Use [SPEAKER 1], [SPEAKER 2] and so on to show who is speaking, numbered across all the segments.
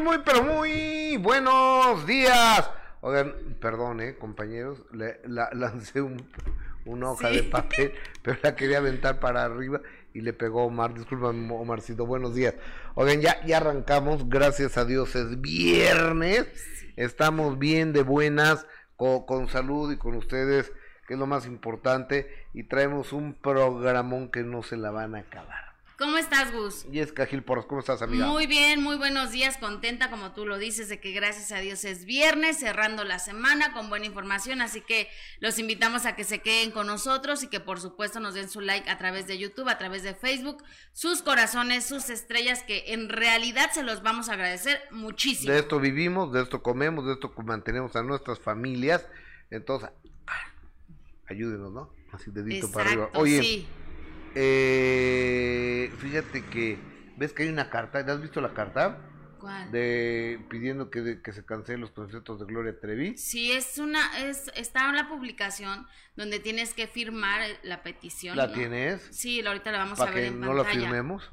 [SPEAKER 1] muy, pero muy buenos días. Oigan, perdón, eh, compañeros, le, la, lancé un, una hoja de papel, pero la quería aventar para arriba y le pegó Omar. Disculpa, Omarcito, buenos días. Oigan, ya, ya arrancamos, gracias a Dios, es viernes. Estamos bien de buenas, con, con salud y con ustedes, que es lo más importante. Y traemos un programón que no se la van a acabar.
[SPEAKER 2] ¿Cómo estás, Gus?
[SPEAKER 1] Jessica Gil Porras, ¿cómo estás, amiga?
[SPEAKER 2] Muy bien, muy buenos días, contenta como tú lo dices de que gracias a Dios es viernes, cerrando la semana con buena información, así que los invitamos a que se queden con nosotros y que por supuesto nos den su like a través de YouTube, a través de Facebook, sus corazones, sus estrellas, que en realidad se los vamos a agradecer muchísimo.
[SPEAKER 1] De esto vivimos, de esto comemos, de esto mantenemos a nuestras familias, entonces, ayúdenos, ¿no? Así dedito para arriba. Oye, sí. Eh, fíjate que, ¿ves que hay una carta? ¿Has visto la carta?
[SPEAKER 2] ¿Cuál?
[SPEAKER 1] De pidiendo que, que se cancelen los conciertos de Gloria Trevi.
[SPEAKER 2] Sí, es una, es, está en la publicación donde tienes que firmar la petición.
[SPEAKER 1] ¿La tienes?
[SPEAKER 2] Sí, ahorita la vamos a ver que
[SPEAKER 1] en no la firmemos?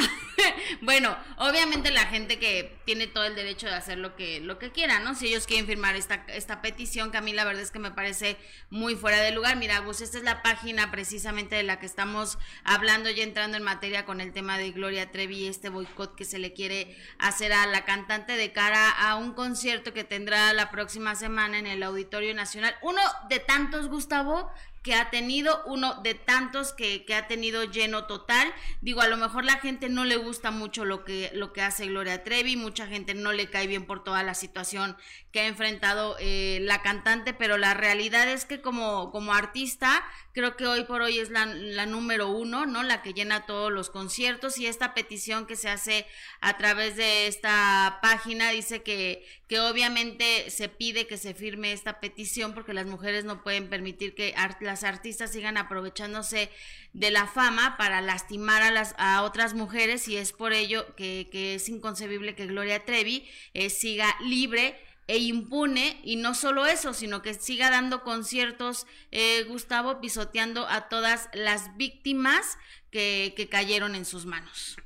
[SPEAKER 2] bueno, obviamente la gente que tiene todo el derecho de hacer lo que, lo que quiera, ¿no? Si ellos quieren firmar esta, esta petición, que a mí la verdad es que me parece muy fuera de lugar. Mira, Gus, esta es la página precisamente de la que estamos hablando y entrando en materia con el tema de Gloria Trevi este boicot que se le quiere hacer a la cantante de cara a un concierto que tendrá la próxima semana en el Auditorio Nacional. Uno de tantos, Gustavo, que ha tenido, uno de tantos que, que, ha tenido lleno total. Digo, a lo mejor la gente no le gusta mucho lo que, lo que hace Gloria Trevi, mucha gente no le cae bien por toda la situación que ha enfrentado eh, la cantante, pero la realidad es que como, como artista, creo que hoy por hoy es la, la número uno, ¿no? La que llena todos los conciertos y esta petición que se hace a través de esta página dice que, que obviamente se pide que se firme esta petición porque las mujeres no pueden permitir que las artistas sigan aprovechándose de la fama para lastimar a las a otras mujeres y es por ello que, que es inconcebible que Gloria Trevi eh, siga libre e impune y no solo eso, sino que siga dando conciertos, eh, Gustavo, pisoteando a todas las víctimas que, que cayeron en sus manos.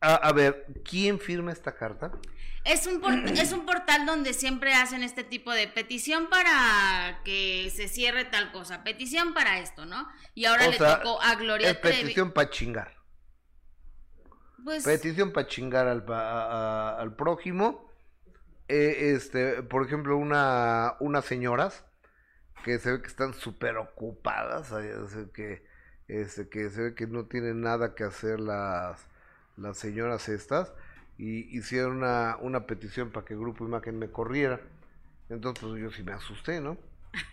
[SPEAKER 1] A, ver, ¿quién firma esta carta?
[SPEAKER 2] Es un, es un portal donde siempre hacen este tipo de petición para que se cierre tal cosa, petición para esto, ¿no? Y ahora le tocó a Gloria
[SPEAKER 1] es petición para chingar. Pues, petición para chingar al, al prójimo. Eh, este, por ejemplo, una, unas señoras que se ve que están súper ocupadas, que, este, que se ve que no tienen nada que hacer las las señoras estas, y hicieron una, una petición para que el Grupo Imagen me corriera. Entonces, pues yo sí me asusté, ¿no?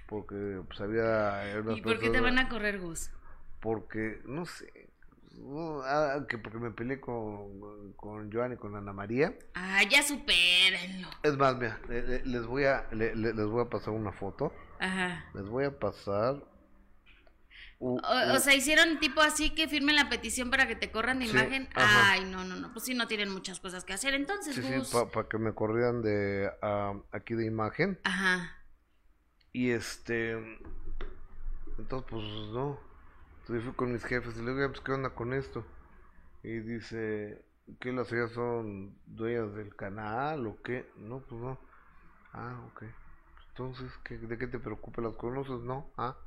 [SPEAKER 1] Porque pues había...
[SPEAKER 2] ¿Y por qué te van a correr, Gus?
[SPEAKER 1] Porque, no sé, ah, que porque me peleé con, con Joan y con Ana María.
[SPEAKER 2] Ah, ya supérenlo.
[SPEAKER 1] Es más, mira, les voy a, les voy a pasar una foto.
[SPEAKER 2] Ajá.
[SPEAKER 1] Les voy a pasar
[SPEAKER 2] o, sea, hicieron tipo así que firmen la petición para que te corran de imagen. Ay, no, no, no, pues sí, no tienen muchas cosas que hacer entonces.
[SPEAKER 1] Sí, sí, para que me corrieran de aquí de imagen.
[SPEAKER 2] Ajá.
[SPEAKER 1] Y este. Entonces, pues no. Entonces fui con mis jefes y le digo, pues, ¿qué onda con esto? Y dice, ¿qué las ellas son dueñas del canal o qué? No, pues no. Ah, ok. Entonces, ¿qué, ¿de qué te preocupa? ¿Las conoces? No. Ah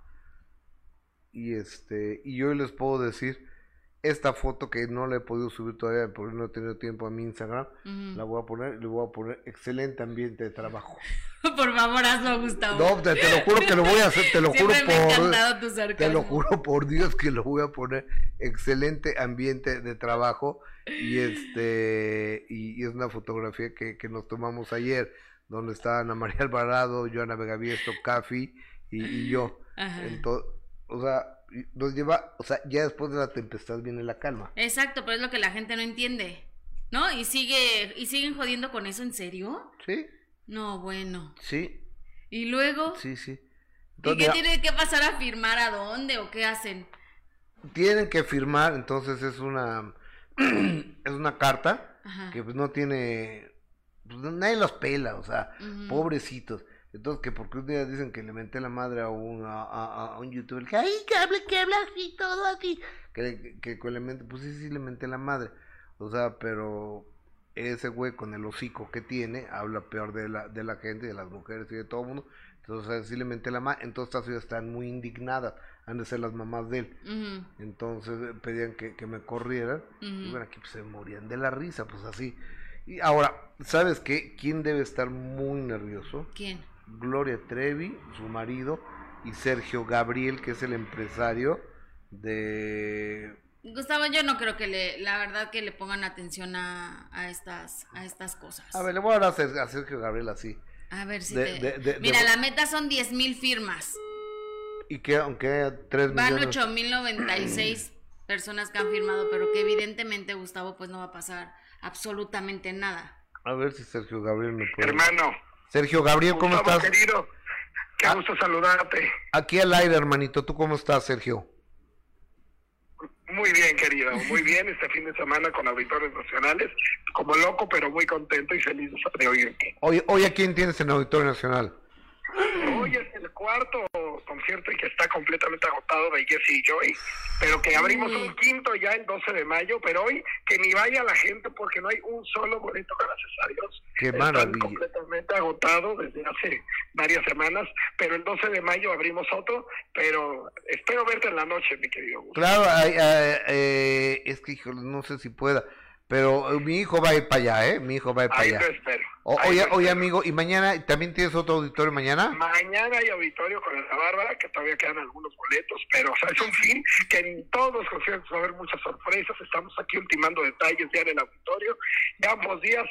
[SPEAKER 1] y este y yo les puedo decir esta foto que no la he podido subir todavía porque no he tenido tiempo a mi Instagram, la voy a poner, le voy a poner excelente ambiente de trabajo.
[SPEAKER 2] por favor, hazlo, Gustavo.
[SPEAKER 1] No, te, lo juro que lo voy a hacer, te lo juro por Te lo juro por Dios que lo voy a poner excelente ambiente de trabajo y este y, es una fotografía que, que, nos tomamos ayer donde está Ana María Alvarado, Joana Vegaviesto, Cafi y, y yo. Entonces, o sea, nos lleva, o sea, ya después de la tempestad viene la calma.
[SPEAKER 2] Exacto, pero es lo que la gente no entiende. ¿No? Y sigue y siguen jodiendo con eso, ¿en serio?
[SPEAKER 1] Sí.
[SPEAKER 2] No, bueno.
[SPEAKER 1] Sí.
[SPEAKER 2] ¿Y luego?
[SPEAKER 1] Sí, sí.
[SPEAKER 2] ¿Y qué tiene que pasar a firmar a dónde o qué hacen?
[SPEAKER 1] Tienen que firmar, entonces es una es una carta que pues no tiene pues, nadie los pela, o sea, pobrecitos. Entonces, que porque un día dicen que le menté la madre a un, a, a, un youtuber, que ay, que hable, que habla así, todo así, que, que, que, le mente, pues sí, sí, le menté la madre. O sea, pero ese güey con el hocico que tiene habla peor de la, de la gente, de las mujeres y de todo el mundo. Entonces así le menté la mano. Entonces estas ciudades están muy indignadas. Han de ser las mamás de él. Entonces eh, pedían que, que me corrieran. Y bueno, aquí pues, se morían de la risa, pues así. Y ahora, ¿sabes qué? ¿Quién debe estar muy nervioso?
[SPEAKER 2] ¿Quién?
[SPEAKER 1] Gloria Trevi, su marido, y Sergio Gabriel, que es el empresario de...
[SPEAKER 2] Gustavo, yo no creo que le, la verdad que le pongan atención a, a estas, a estas cosas.
[SPEAKER 1] A ver, le voy a hablar a Ser- a Sergio Gabriel así.
[SPEAKER 2] A ver si
[SPEAKER 1] de-
[SPEAKER 2] te...
[SPEAKER 1] de- de-
[SPEAKER 2] Mira,
[SPEAKER 1] de-
[SPEAKER 2] la meta son 10 mil firmas.
[SPEAKER 1] Y que aunque haya 3
[SPEAKER 2] Van
[SPEAKER 1] millones...
[SPEAKER 2] 8.096 personas que han firmado, pero que evidentemente, Gustavo, pues no va a pasar absolutamente nada.
[SPEAKER 1] A ver si Sergio Gabriel me puede...
[SPEAKER 3] Hermano,
[SPEAKER 1] Sergio Gabriel, ¿cómo
[SPEAKER 3] Gustavo,
[SPEAKER 1] estás?
[SPEAKER 3] querido, qué
[SPEAKER 1] Ah.
[SPEAKER 3] gusto saludarte.
[SPEAKER 1] Aquí al aire, hermanito. ¿Tú cómo estás, Sergio?
[SPEAKER 3] Muy bien, querido, muy bien. Este fin de semana con auditores nacionales, como loco, pero muy contento y feliz de oírte.
[SPEAKER 1] Hoy, hoy ¿a quién tienes en Auditorio Nacional?
[SPEAKER 3] Hoy es el cuarto concierto y que está completamente agotado de Jesse y Joy, pero que abrimos un quinto ya el 12 de mayo, pero hoy que ni vaya la gente porque no hay un solo boleto, gracias a Dios.
[SPEAKER 1] Qué
[SPEAKER 3] Están
[SPEAKER 1] maravilla.
[SPEAKER 3] completamente agotado desde hace varias semanas, pero el 12 de mayo abrimos otro, pero espero verte en la noche, mi querido.
[SPEAKER 1] Claro, ay, ay, eh, es que no sé si pueda, pero eh, mi hijo va a ir para allá, ¿eh? Mi hijo va a ir para
[SPEAKER 3] Ahí
[SPEAKER 1] allá.
[SPEAKER 3] te espero.
[SPEAKER 1] O-
[SPEAKER 3] Ahí
[SPEAKER 1] oye,
[SPEAKER 3] te
[SPEAKER 1] oye,
[SPEAKER 3] espero.
[SPEAKER 1] amigo, ¿y mañana también tienes otro auditorio mañana?
[SPEAKER 3] Mañana hay auditorio con la Bárbara, que todavía quedan algunos boletos, pero o sea, es un fin que en todos los conciertos va a haber muchas sorpresas. Estamos aquí ultimando detalles ya en el auditorio. Y ambos días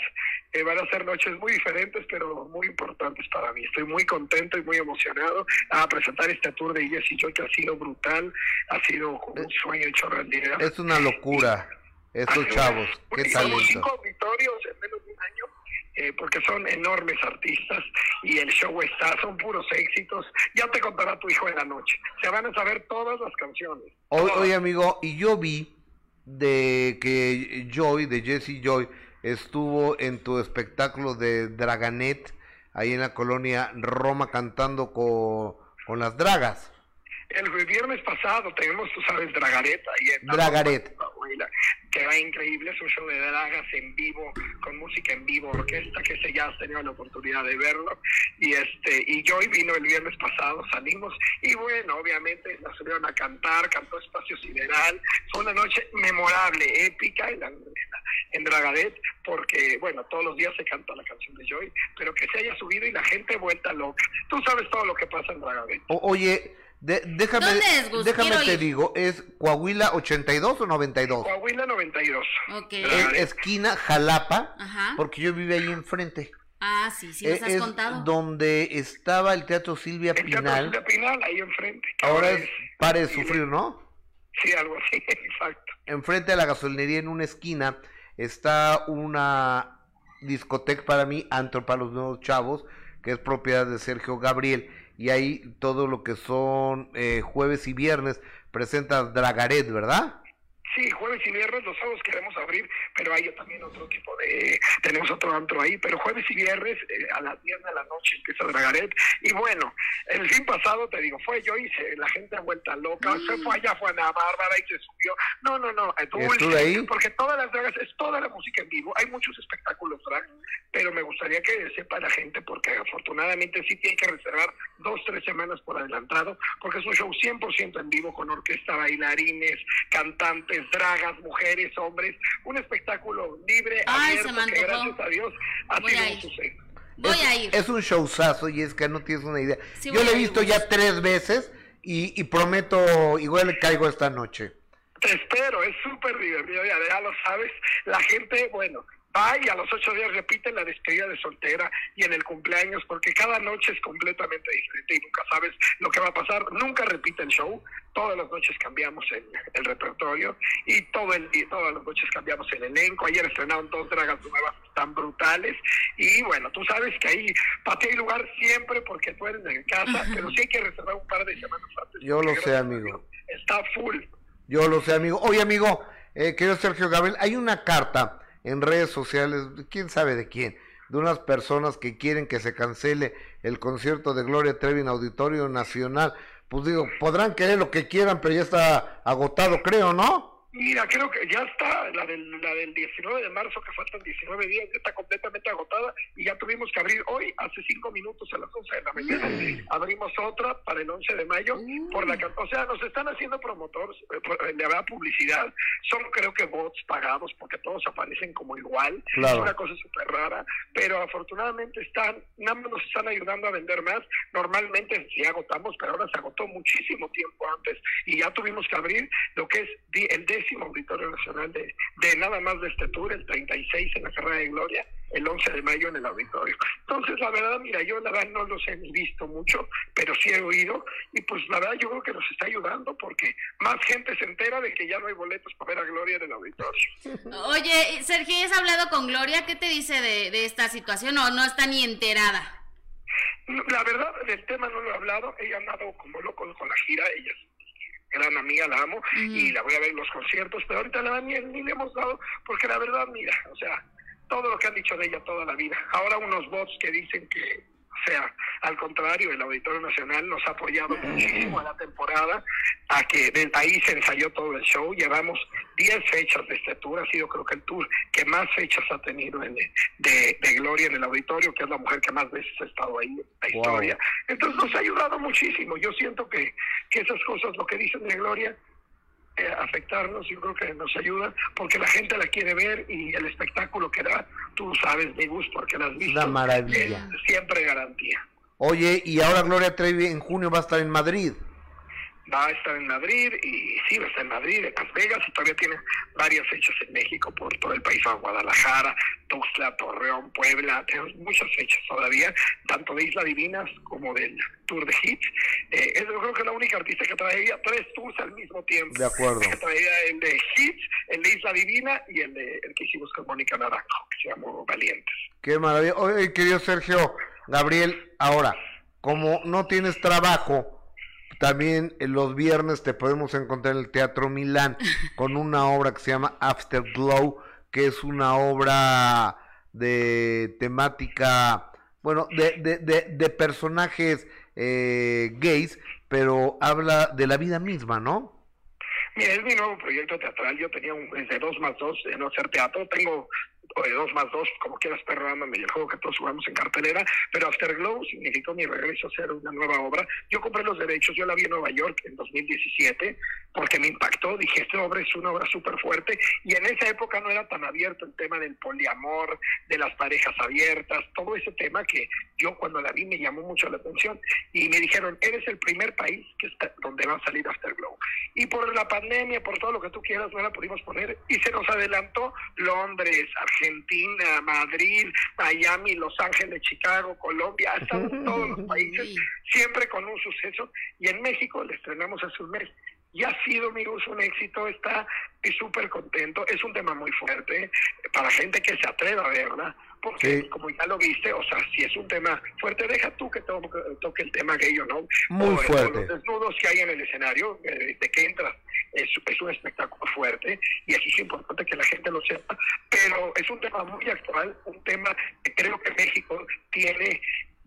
[SPEAKER 3] eh, van a ser noches muy diferentes, pero muy importantes para mí. Estoy muy contento y muy emocionado a presentar este tour de Yes y Yo, que ha sido brutal, ha sido como un sueño hecho realidad.
[SPEAKER 1] Es una locura, estos chavos, qué
[SPEAKER 3] somos cinco
[SPEAKER 1] talento.
[SPEAKER 3] auditorios en menos de un año, eh, porque son enormes artistas y el show está, son puros éxitos. Ya te contará tu hijo en la noche. Se van a saber todas las canciones.
[SPEAKER 1] Oye, amigo, y yo vi de que Joy, de Jesse Joy, estuvo en tu espectáculo de Draganet, ahí en la colonia Roma, cantando con, con las dragas.
[SPEAKER 3] El viernes pasado tenemos, tú sabes, Dragaret ahí en
[SPEAKER 1] Dragaret.
[SPEAKER 3] Que va increíble, es un show de dragas en vivo, con música en vivo, orquesta, que se ya has tenido la oportunidad de verlo. Y este, y Joy vino el viernes pasado, salimos, y bueno, obviamente la subieron a cantar, cantó Espacio Sideral, fue una noche memorable, épica en, la- en, la- en Dragaret, porque bueno, todos los días se canta la canción de Joy, pero que se haya subido y la gente vuelta loca. Tú sabes todo lo que pasa en Dragaret.
[SPEAKER 1] O- oye, de- déjame,
[SPEAKER 2] ¿Dónde es, Gus?
[SPEAKER 1] déjame
[SPEAKER 2] Quiero
[SPEAKER 1] te
[SPEAKER 2] ir.
[SPEAKER 1] digo, ¿es Coahuila 82 o 92?
[SPEAKER 3] Coahuila 92.
[SPEAKER 2] Ok.
[SPEAKER 1] Es esquina Jalapa,
[SPEAKER 2] Ajá.
[SPEAKER 1] porque yo viví ahí enfrente.
[SPEAKER 2] Ah, sí, sí nos
[SPEAKER 1] Eh,
[SPEAKER 2] has
[SPEAKER 1] es
[SPEAKER 2] contado.
[SPEAKER 1] donde estaba el Teatro Silvia
[SPEAKER 3] El Teatro
[SPEAKER 1] Pinal.
[SPEAKER 3] Silvia Pinal, ahí enfrente.
[SPEAKER 1] Ahora es Pare de Sufrir, ¿no?
[SPEAKER 3] Sí, algo así, exacto.
[SPEAKER 1] Enfrente de la gasolinería, en una esquina, está una discoteca para mí, antro para los nuevos chavos, que es propiedad de Sergio Gabriel. Y ahí todo lo que son eh, jueves y viernes presenta Dragaret, ¿verdad?
[SPEAKER 3] Sí, jueves y viernes, los sábados queremos abrir, pero hay también otro tipo de... Tenemos otro antro ahí, pero jueves y viernes eh, a las 10 de la noche empieza Dragaret. Y bueno, el fin pasado, te digo, fue yo y se, la gente ha vuelta loca. Se fue allá, fue Ana Bárbara y se subió. No, no, no, eh, Dulce,
[SPEAKER 1] ¿Estuve ahí?
[SPEAKER 3] porque todas las dragas, es toda la música en vivo. Hay muchos espectáculos drag, pero me gustaría que sepa la gente, porque afortunadamente sí tiene que reservar dos, tres semanas por adelantado, porque es un show 100% en vivo con orquesta, bailarines, cantantes, dragas, mujeres, hombres, un espectáculo libre,
[SPEAKER 2] Ay,
[SPEAKER 3] abierto,
[SPEAKER 2] se me
[SPEAKER 3] que
[SPEAKER 2] antojó.
[SPEAKER 3] gracias a Dios ha
[SPEAKER 2] Voy
[SPEAKER 3] sido
[SPEAKER 2] a
[SPEAKER 3] un
[SPEAKER 2] ir.
[SPEAKER 3] suceso.
[SPEAKER 2] Voy
[SPEAKER 1] es,
[SPEAKER 2] a ir.
[SPEAKER 1] Es un showzazo y es que no tienes una idea.
[SPEAKER 2] Sí,
[SPEAKER 1] Yo lo he visto ya tres veces y, y prometo, igual le caigo esta noche.
[SPEAKER 3] Te espero, es súper divertido, ya, ya lo sabes. La gente, bueno, va y a los ocho días repite la despedida de soltera y en el cumpleaños, porque cada noche es completamente diferente y nunca sabes lo que va a pasar. Nunca repite el show, todas las noches cambiamos el, el repertorio y todo el día, todas las noches cambiamos el elenco. Ayer estrenaron dos dragas nuevas tan brutales y bueno, tú sabes que ahí para ti hay lugar siempre porque tú eres de casa, pero sí hay que reservar un par de semanas antes.
[SPEAKER 1] Yo lo sé, amigo.
[SPEAKER 3] Está full.
[SPEAKER 1] Yo lo sé, amigo. Oye, amigo, eh, querido Sergio Gabriel, hay una carta en redes sociales, quién sabe de quién, de unas personas que quieren que se cancele el concierto de Gloria Trevi en Auditorio Nacional. Pues digo, podrán querer lo que quieran, pero ya está agotado, creo, ¿no?
[SPEAKER 3] Mira, creo que ya está, la del, la del 19 de marzo, que faltan 19 días, ya está completamente agotada y ya tuvimos que abrir hoy, hace cinco minutos a las 11 de la mañana, abrimos otra para el 11 de mayo, por la o sea, nos están haciendo promotores, eh, le habrá publicidad, son creo que bots pagados porque todos aparecen como igual, es una cosa súper rara, pero afortunadamente están, nada más nos están ayudando a vender más, normalmente sí agotamos, pero ahora se agotó muchísimo tiempo antes y ya tuvimos que abrir lo que es el de Auditorio Nacional de, de nada más de este tour, el 36 en la Carrera de Gloria, el 11 de mayo en el auditorio. Entonces, la verdad, mira, yo la verdad no los he visto mucho, pero sí he oído y pues la verdad yo creo que nos está ayudando porque más gente se entera de que ya no hay boletos para ver a Gloria en el auditorio.
[SPEAKER 2] Oye, Sergio, ¿has hablado con Gloria? ¿Qué te dice de, de esta situación o no está ni enterada?
[SPEAKER 3] La verdad, del tema no lo he hablado. Ella ha andado como loco con la gira. Ella gran amiga, la amo, y la voy a ver en los conciertos, pero ahorita la ni, ni le hemos dado, porque la verdad, mira, o sea, todo lo que han dicho de ella toda la vida. Ahora unos bots que dicen que o sea, al contrario, el Auditorio Nacional nos ha apoyado muchísimo a la temporada, a que desde ahí se ensayó todo el show. Llevamos 10 fechas de este tour, ha sido creo que el tour que más fechas ha tenido en, de, Gloria en el auditorio, que es la mujer que más veces ha estado ahí en la historia. Entonces nos ha ayudado muchísimo. Yo siento que, que esas cosas, lo que dicen de Gloria, afectarnos, yo creo que nos ayuda porque la gente la quiere ver y el espectáculo que da, tú sabes mi gusto porque las visto.
[SPEAKER 1] Una maravilla.
[SPEAKER 3] siempre garantía.
[SPEAKER 1] Oye, y ahora Gloria Trevi en junio va a estar en Madrid
[SPEAKER 3] va a estar en Madrid y sí, va a estar en Madrid, en Las Vegas y todavía tiene varias fechas en México por todo el país, Guadalajara, Tuxtla, Torreón, Puebla, tenemos muchas fechas todavía, tanto de Isla Divinas como del Tour de Hits. Eh, es, yo creo que es la única artista que traería tres tours al mismo tiempo.
[SPEAKER 1] De acuerdo.
[SPEAKER 3] Que traería el de Hits, el de Isla Divina y el, de, el que hicimos con Mónica Naranjo, que se llamó Valientes.
[SPEAKER 1] Qué maravilla. Oye, querido Sergio, Gabriel, ahora, como no tienes trabajo, también los viernes te podemos encontrar en el Teatro Milán con una obra que se llama Afterglow, que es una obra de temática, bueno, de, de, de, personajes eh, gays, pero habla de la vida misma, ¿no?
[SPEAKER 3] Mira, es mi nuevo proyecto teatral. Yo tenía un, desde dos más dos de no hacer teatro. Tengo o de dos más dos, como quieras perrándome, y el juego que todos jugamos en cartelera, pero Afterglow significó mi regreso a hacer una nueva obra. Yo compré los derechos, yo la vi en Nueva York en 2017, porque me impactó, dije, esta obra es una obra súper fuerte, y en esa época no era tan abierto el tema del poliamor, de las parejas abiertas, todo ese tema que yo cuando la vi me llamó mucho la atención, y me dijeron, eres el primer país que está, donde va a salir Afterglow. Y por la pandemia, por todo lo que tú quieras, no la pudimos poner, y se nos adelantó Londres, Argentina, Argentina, Madrid, Miami, Los Ángeles, Chicago, Colombia, hasta todos los países, siempre con un suceso. Y en México le estrenamos hace un mes. Y ha sido, amigos, un éxito, está súper contento. Es un tema muy fuerte para gente que se atreva a verla, porque como ya lo viste, o sea, si es un tema fuerte, deja tú que toque, el tema gay o no.
[SPEAKER 1] Muy fuerte.
[SPEAKER 3] Los desnudos que hay en el escenario, eh, de que entras, es, es un espectáculo fuerte y eso es importante que la gente lo sepa, pero es un tema muy actual, un tema que creo que México tiene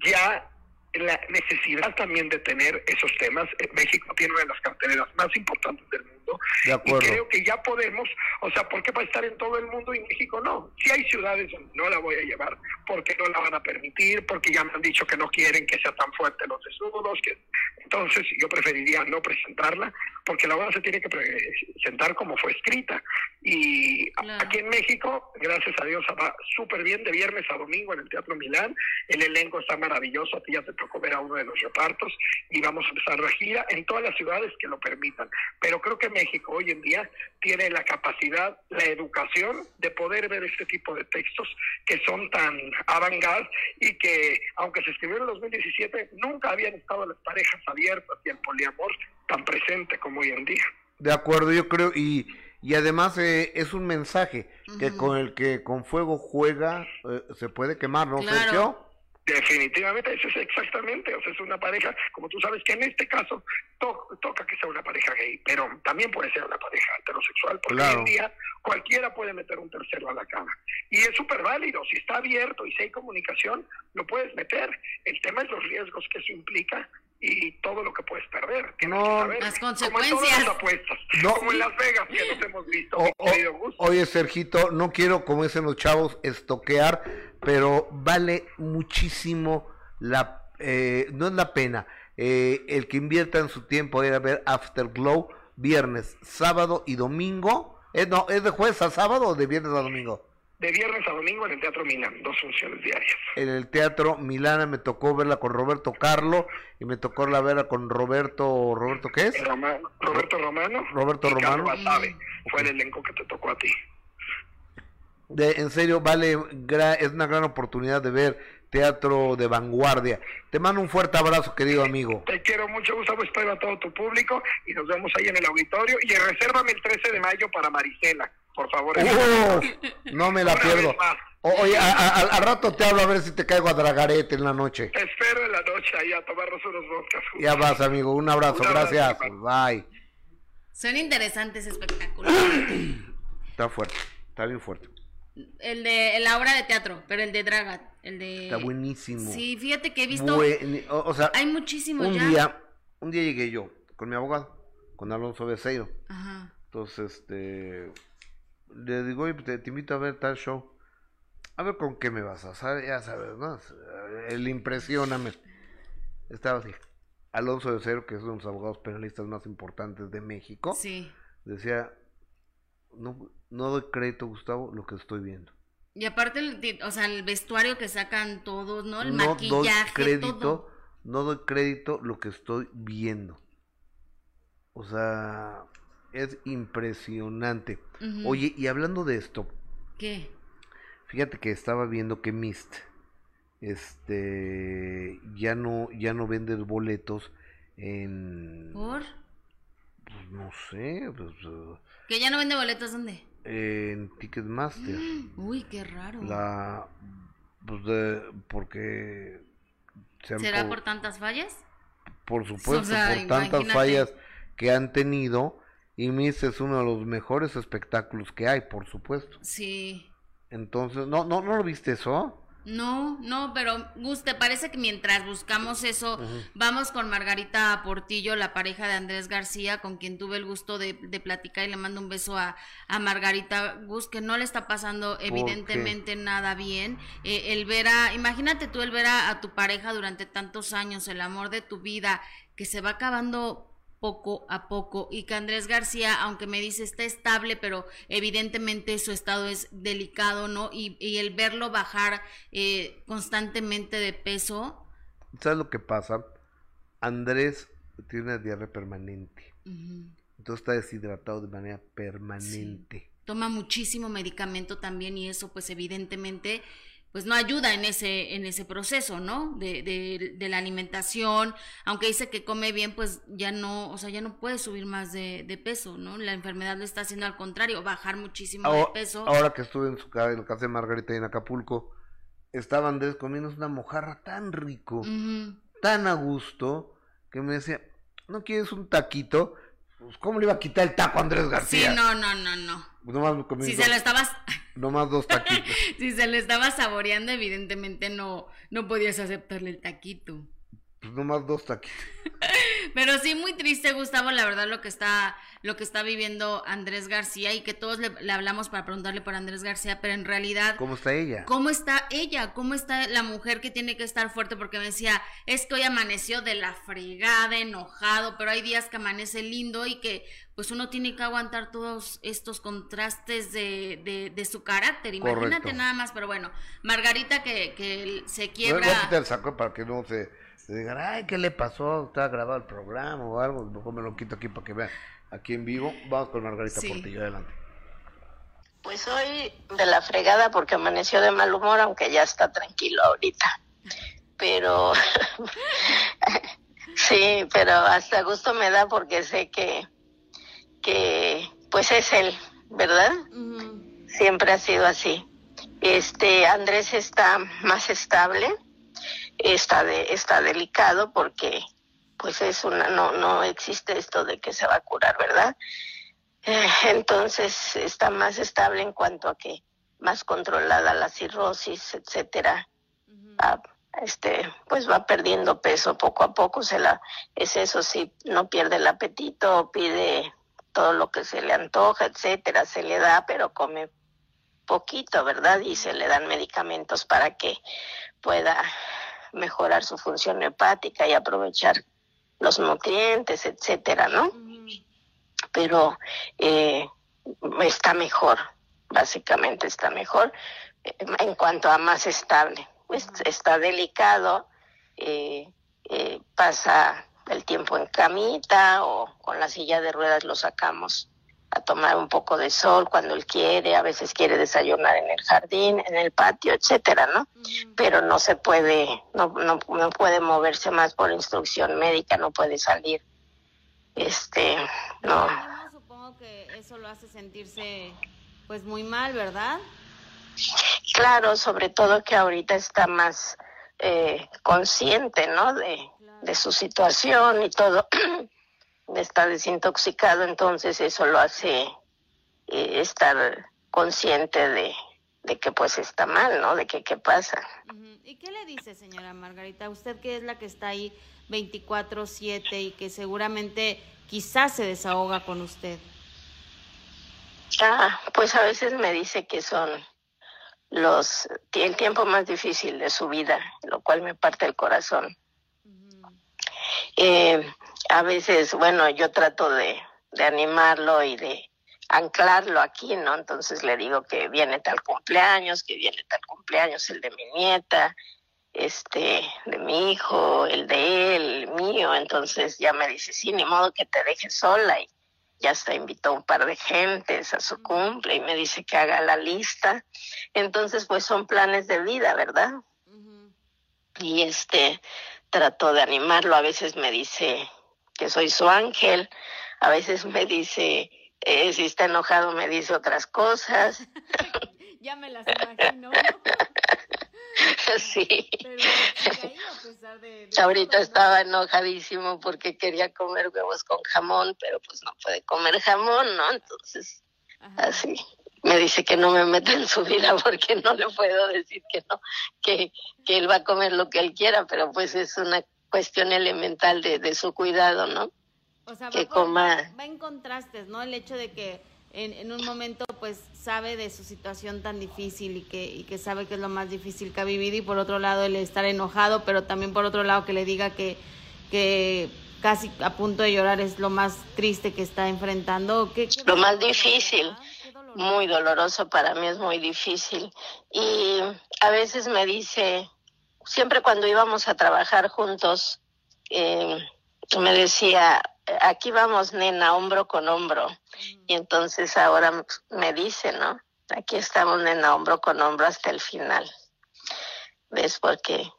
[SPEAKER 3] ya la necesidad también de tener esos temas. México tiene una de las carteleras más importantes del mundo. y creo que ya podemos, o sea, ¿por qué va a estar en todo el mundo y México no? Si hay ciudades donde no la voy a llevar, porque no la van a permitir, porque ya me han dicho que no quieren que sea tan fuerte los desnudos, que entonces yo preferiría no presentarla, porque la obra se tiene que presentar como fue escrita. Y aquí en México, gracias a Dios, va súper bien de viernes a domingo en el Teatro Milán. El elenco está maravilloso, a ti ya te tocó ver a uno de los repartos y vamos a empezar la gira en todas las ciudades que lo permitan. Pero creo que México hoy en día tiene la capacidad, la educación de poder ver este tipo de textos que son tan avant y que, aunque se escribieron en 2017, nunca habían estado las parejas abiertas y el poliamor tan presente como hoy en día.
[SPEAKER 1] De acuerdo, yo creo, y, y además eh, es un mensaje que con el que con fuego juega eh, se puede quemar, ¿no, claro.
[SPEAKER 3] Definitivamente, eso es exactamente, o sea, es una pareja, como tú sabes, que en este caso toca que sea una pareja gay, pero también puede ser una pareja heterosexual, porque hoy en día cualquiera puede meter un tercero a la cama. Y es súper válido, si está abierto y si hay comunicación, lo puedes meter. El tema es los riesgos que eso implica y todo lo que puedes perder. Tienes
[SPEAKER 1] No.
[SPEAKER 3] que saber.
[SPEAKER 2] Las
[SPEAKER 3] Como en
[SPEAKER 2] consecuencias.
[SPEAKER 3] todas las apuestas.
[SPEAKER 1] No.
[SPEAKER 3] Como en Las Vegas, que nos hemos visto,
[SPEAKER 1] O- o- oye, Sergito, no quiero, como dicen los chavos, estoquear, pero vale muchísimo la, eh, no es la pena, eh, el que invierta en su tiempo ir a ver Afterglow viernes, sábado y domingo. Eh, no, ¿es de jueves a sábado o de viernes a domingo?
[SPEAKER 3] De viernes a domingo en el Teatro Milán, dos funciones diarias.
[SPEAKER 1] En el Teatro Milana me tocó verla con Roberto Carlo y me tocó la verla con Roberto, ¿Roberto qué es?
[SPEAKER 3] Romano- Roberto Romano.
[SPEAKER 1] Roberto
[SPEAKER 3] y
[SPEAKER 1] Romano.
[SPEAKER 3] Basabe. Fue el elenco que te tocó a ti.
[SPEAKER 1] De, en serio, vale, gra- es una gran oportunidad de ver teatro de vanguardia. Te mando un fuerte abrazo, querido amigo.
[SPEAKER 3] Te quiero mucho, Gustavo. Espero a todo tu público y nos vemos ahí en el auditorio. Y resérvame el 13 de mayo para Marisela, por favor.
[SPEAKER 1] ¡Oh! no me la pierdo. O- oye, a- a- al- rato te hablo a ver si te caigo a Dragarete en la noche.
[SPEAKER 3] Te espero en la noche ahí a tomarnos unos vodkas. juntos.
[SPEAKER 1] Ya vas, amigo. Un abrazo.
[SPEAKER 3] Un abrazo,
[SPEAKER 1] Gracias. Bye.
[SPEAKER 2] Son interesantes espectáculos.
[SPEAKER 1] Está fuerte. Está bien fuerte.
[SPEAKER 2] el de la obra de teatro, pero el de Dragat, el de
[SPEAKER 1] Está buenísimo.
[SPEAKER 2] Sí, fíjate que he visto
[SPEAKER 1] Buen- o, o sea,
[SPEAKER 2] hay muchísimos
[SPEAKER 1] un
[SPEAKER 2] ya.
[SPEAKER 1] día, un día llegué yo con mi abogado, con Alonso Becerro.
[SPEAKER 2] Ajá.
[SPEAKER 1] Entonces, este, le digo, oye, pues, te, te invito a ver tal show. A ver con qué me vas a hacer, ya sabes, ¿no? El impresióname. Estaba así. Alonso de Cero, que es uno de los abogados penalistas más importantes de México,
[SPEAKER 2] Sí.
[SPEAKER 1] decía, no, no doy crédito, Gustavo, lo que estoy viendo.
[SPEAKER 2] Y aparte, el, o sea, el vestuario que sacan todos, ¿no? El
[SPEAKER 1] no doy
[SPEAKER 2] maquillaje,
[SPEAKER 1] crédito,
[SPEAKER 2] todo.
[SPEAKER 1] no doy crédito lo que estoy viendo. O sea, es impresionante. Oye, y hablando de esto,
[SPEAKER 2] ¿Qué?
[SPEAKER 1] Fíjate que estaba viendo que Mist este ya no ya no vende boletos en
[SPEAKER 2] ¿Por?
[SPEAKER 1] pues, no sé, pues eh,
[SPEAKER 2] Que ya no vende boletos, ¿dónde?
[SPEAKER 1] en Ticketmaster.
[SPEAKER 2] Uy, qué raro.
[SPEAKER 1] La pues de, porque se han
[SPEAKER 2] ¿Será por tantas fallas?
[SPEAKER 1] por supuesto
[SPEAKER 2] O sea,
[SPEAKER 1] por tantas fallas que han tenido y Mist es uno de los mejores espectáculos que hay, por supuesto.
[SPEAKER 2] Sí.
[SPEAKER 1] Entonces, no no no lo viste eso?
[SPEAKER 2] No, no, pero Gus, ¿te parece que mientras buscamos eso, vamos con Margarita Portillo, la pareja de Andrés García, con quien tuve el gusto de, de platicar y le mando un beso a, a Margarita Gus, que no le está pasando evidentemente nada bien. Eh, el ver a, imagínate tú el ver a, a tu pareja durante tantos años, el amor de tu vida, que se va acabando poco a poco y que Andrés García, aunque me dice está estable, pero evidentemente su estado es delicado, ¿no? Y, y el verlo bajar eh, constantemente de peso,
[SPEAKER 1] ¿Sabes lo que pasa? Andrés tiene una diarrea permanente. Entonces está deshidratado de manera permanente.
[SPEAKER 2] toma muchísimo medicamento también y eso pues evidentemente pues no ayuda en ese en ese proceso, ¿no? De, de, de la alimentación, aunque dice que come bien, pues ya no, o sea, ya no puede subir más de, de peso, ¿no? La enfermedad lo está haciendo al contrario, bajar muchísimo de
[SPEAKER 1] Ahora,
[SPEAKER 2] peso.
[SPEAKER 1] ahora que estuve en su casa, en la casa de Margarita en Acapulco, estaba Andrés comiendo una mojarra tan rico, tan a gusto, que me decía, ¿no quieres un taquito? Pues, ¿cómo le iba a quitar el taco a Andrés
[SPEAKER 2] Sí,
[SPEAKER 1] García?
[SPEAKER 2] no, no, no, no.
[SPEAKER 1] Pues nomás
[SPEAKER 2] Si se lo estabas,
[SPEAKER 1] nomás dos taquitos.
[SPEAKER 2] si se lo estaba saboreando, evidentemente no, no podías aceptarle el taquito.
[SPEAKER 1] Pues nomás dos taquitos.
[SPEAKER 2] Pero sí muy triste, Gustavo, la verdad lo que está, lo que está viviendo Andrés García y que todos le, le hablamos para preguntarle por Andrés García, pero en realidad
[SPEAKER 1] ¿Cómo está ella?
[SPEAKER 2] ¿Cómo está ella? ¿Cómo está la mujer que tiene que estar fuerte? Porque me decía, es que hoy amaneció de la fregada, enojado, pero hay días que amanece lindo y que pues uno tiene que aguantar todos estos contrastes de, de, de su carácter. Imagínate
[SPEAKER 1] Correcto.
[SPEAKER 2] nada más, pero bueno, Margarita que, que se quiebra.
[SPEAKER 1] voy a quitar el saco para que no se, se digan, ay, ¿qué le pasó? Está grabado el programa o algo. Mejor me lo quito aquí para que vean. Aquí en vivo. Vamos con Margarita
[SPEAKER 2] Sí.
[SPEAKER 1] Portillo. Adelante.
[SPEAKER 4] Pues hoy de la fregada porque amaneció de mal humor, aunque ya está tranquilo ahorita. Pero sí, pero hasta gusto me da porque sé que, que pues es él, ¿verdad?
[SPEAKER 2] Ujú.
[SPEAKER 4] Siempre ha sido así. Este Andrés está más estable, está de, está delicado porque pues es una no no existe esto de que se va a curar, ¿verdad? Eh, entonces está más estable en cuanto a que más controlada la cirrosis, etcétera. Ha, este, pues va perdiendo peso poco a poco, se la, es eso, si no pierde el apetito, pide todo lo que se le antoja, etcétera, se le da, pero come poquito, ¿verdad? Y se le dan medicamentos para que pueda mejorar su función hepática y aprovechar los nutrientes, etcétera, ¿no? Pero eh, está mejor, básicamente está mejor eh, en cuanto a más estable. Pues está delicado, eh, pasa el tiempo en camita o con la silla de ruedas lo sacamos a tomar un poco de sol cuando él quiere, a veces quiere desayunar en el jardín, en el patio, etcétera, ¿no? Pero no se puede, no, no, no puede moverse más por instrucción médica, no puede salir. Este, no.
[SPEAKER 2] Supongo que eso lo hace sentirse pues muy mal, ¿verdad?
[SPEAKER 4] Claro, sobre todo que ahorita está más eh, consciente, ¿no? De, de su situación y todo. está desintoxicado, entonces eso lo hace eh, estar consciente de, de, que pues está mal, ¿no? De que qué pasa.
[SPEAKER 2] ¿Y qué le dice, señora Margarita? Usted que es la que está ahí 24/7 y que seguramente quizás se desahoga con usted.
[SPEAKER 4] Ah, pues a veces me dice que son los el tiempo más difícil de su vida, lo cual me parte el corazón. eh, a veces, bueno, yo trato de, de animarlo y de anclarlo aquí, ¿no? Entonces le digo que viene tal cumpleaños, que viene tal cumpleaños, el de mi nieta, este, de mi hijo, el de él, el mío. Entonces ya me dice, sí, ni modo que te dejes sola. Y ya hasta invitó a un par de gentes a su cumple y me dice que haga la lista. Entonces, pues son planes de vida, ¿verdad? Y este, trato de animarlo. A veces me dice, que soy su ángel. A veces me dice, eh, si está enojado, me dice otras cosas.
[SPEAKER 2] ya me las imagino.
[SPEAKER 4] sí. Ahorita estaba enojadísimo porque quería comer huevos con jamón, pero pues no puede comer jamón, ¿no? Entonces, así. Me dice que no me meta en su vida porque no le puedo decir que no, que, que él va a comer lo que él quiera, pero pues es una cuestión elemental de, de su cuidado, ¿no?
[SPEAKER 2] O sea, que va, coma... va en contrastes, ¿no? El hecho de que en, en, un momento pues sabe de su situación tan difícil y que, y que sabe que es lo más difícil que ha vivido y por otro lado el estar enojado, pero también por otro lado que le diga que, que casi a punto de llorar es lo más triste que está enfrentando. ¿Qué, qué
[SPEAKER 4] lo más difícil, muy doloroso para mí, es muy difícil. Y a veces me dice, siempre cuando íbamos a trabajar juntos, eh, me decía, aquí vamos, nena, hombro con hombro. Y entonces ahora me dice, ¿no? Aquí estamos, nena, hombro con hombro hasta el final. ¿Ves? Porque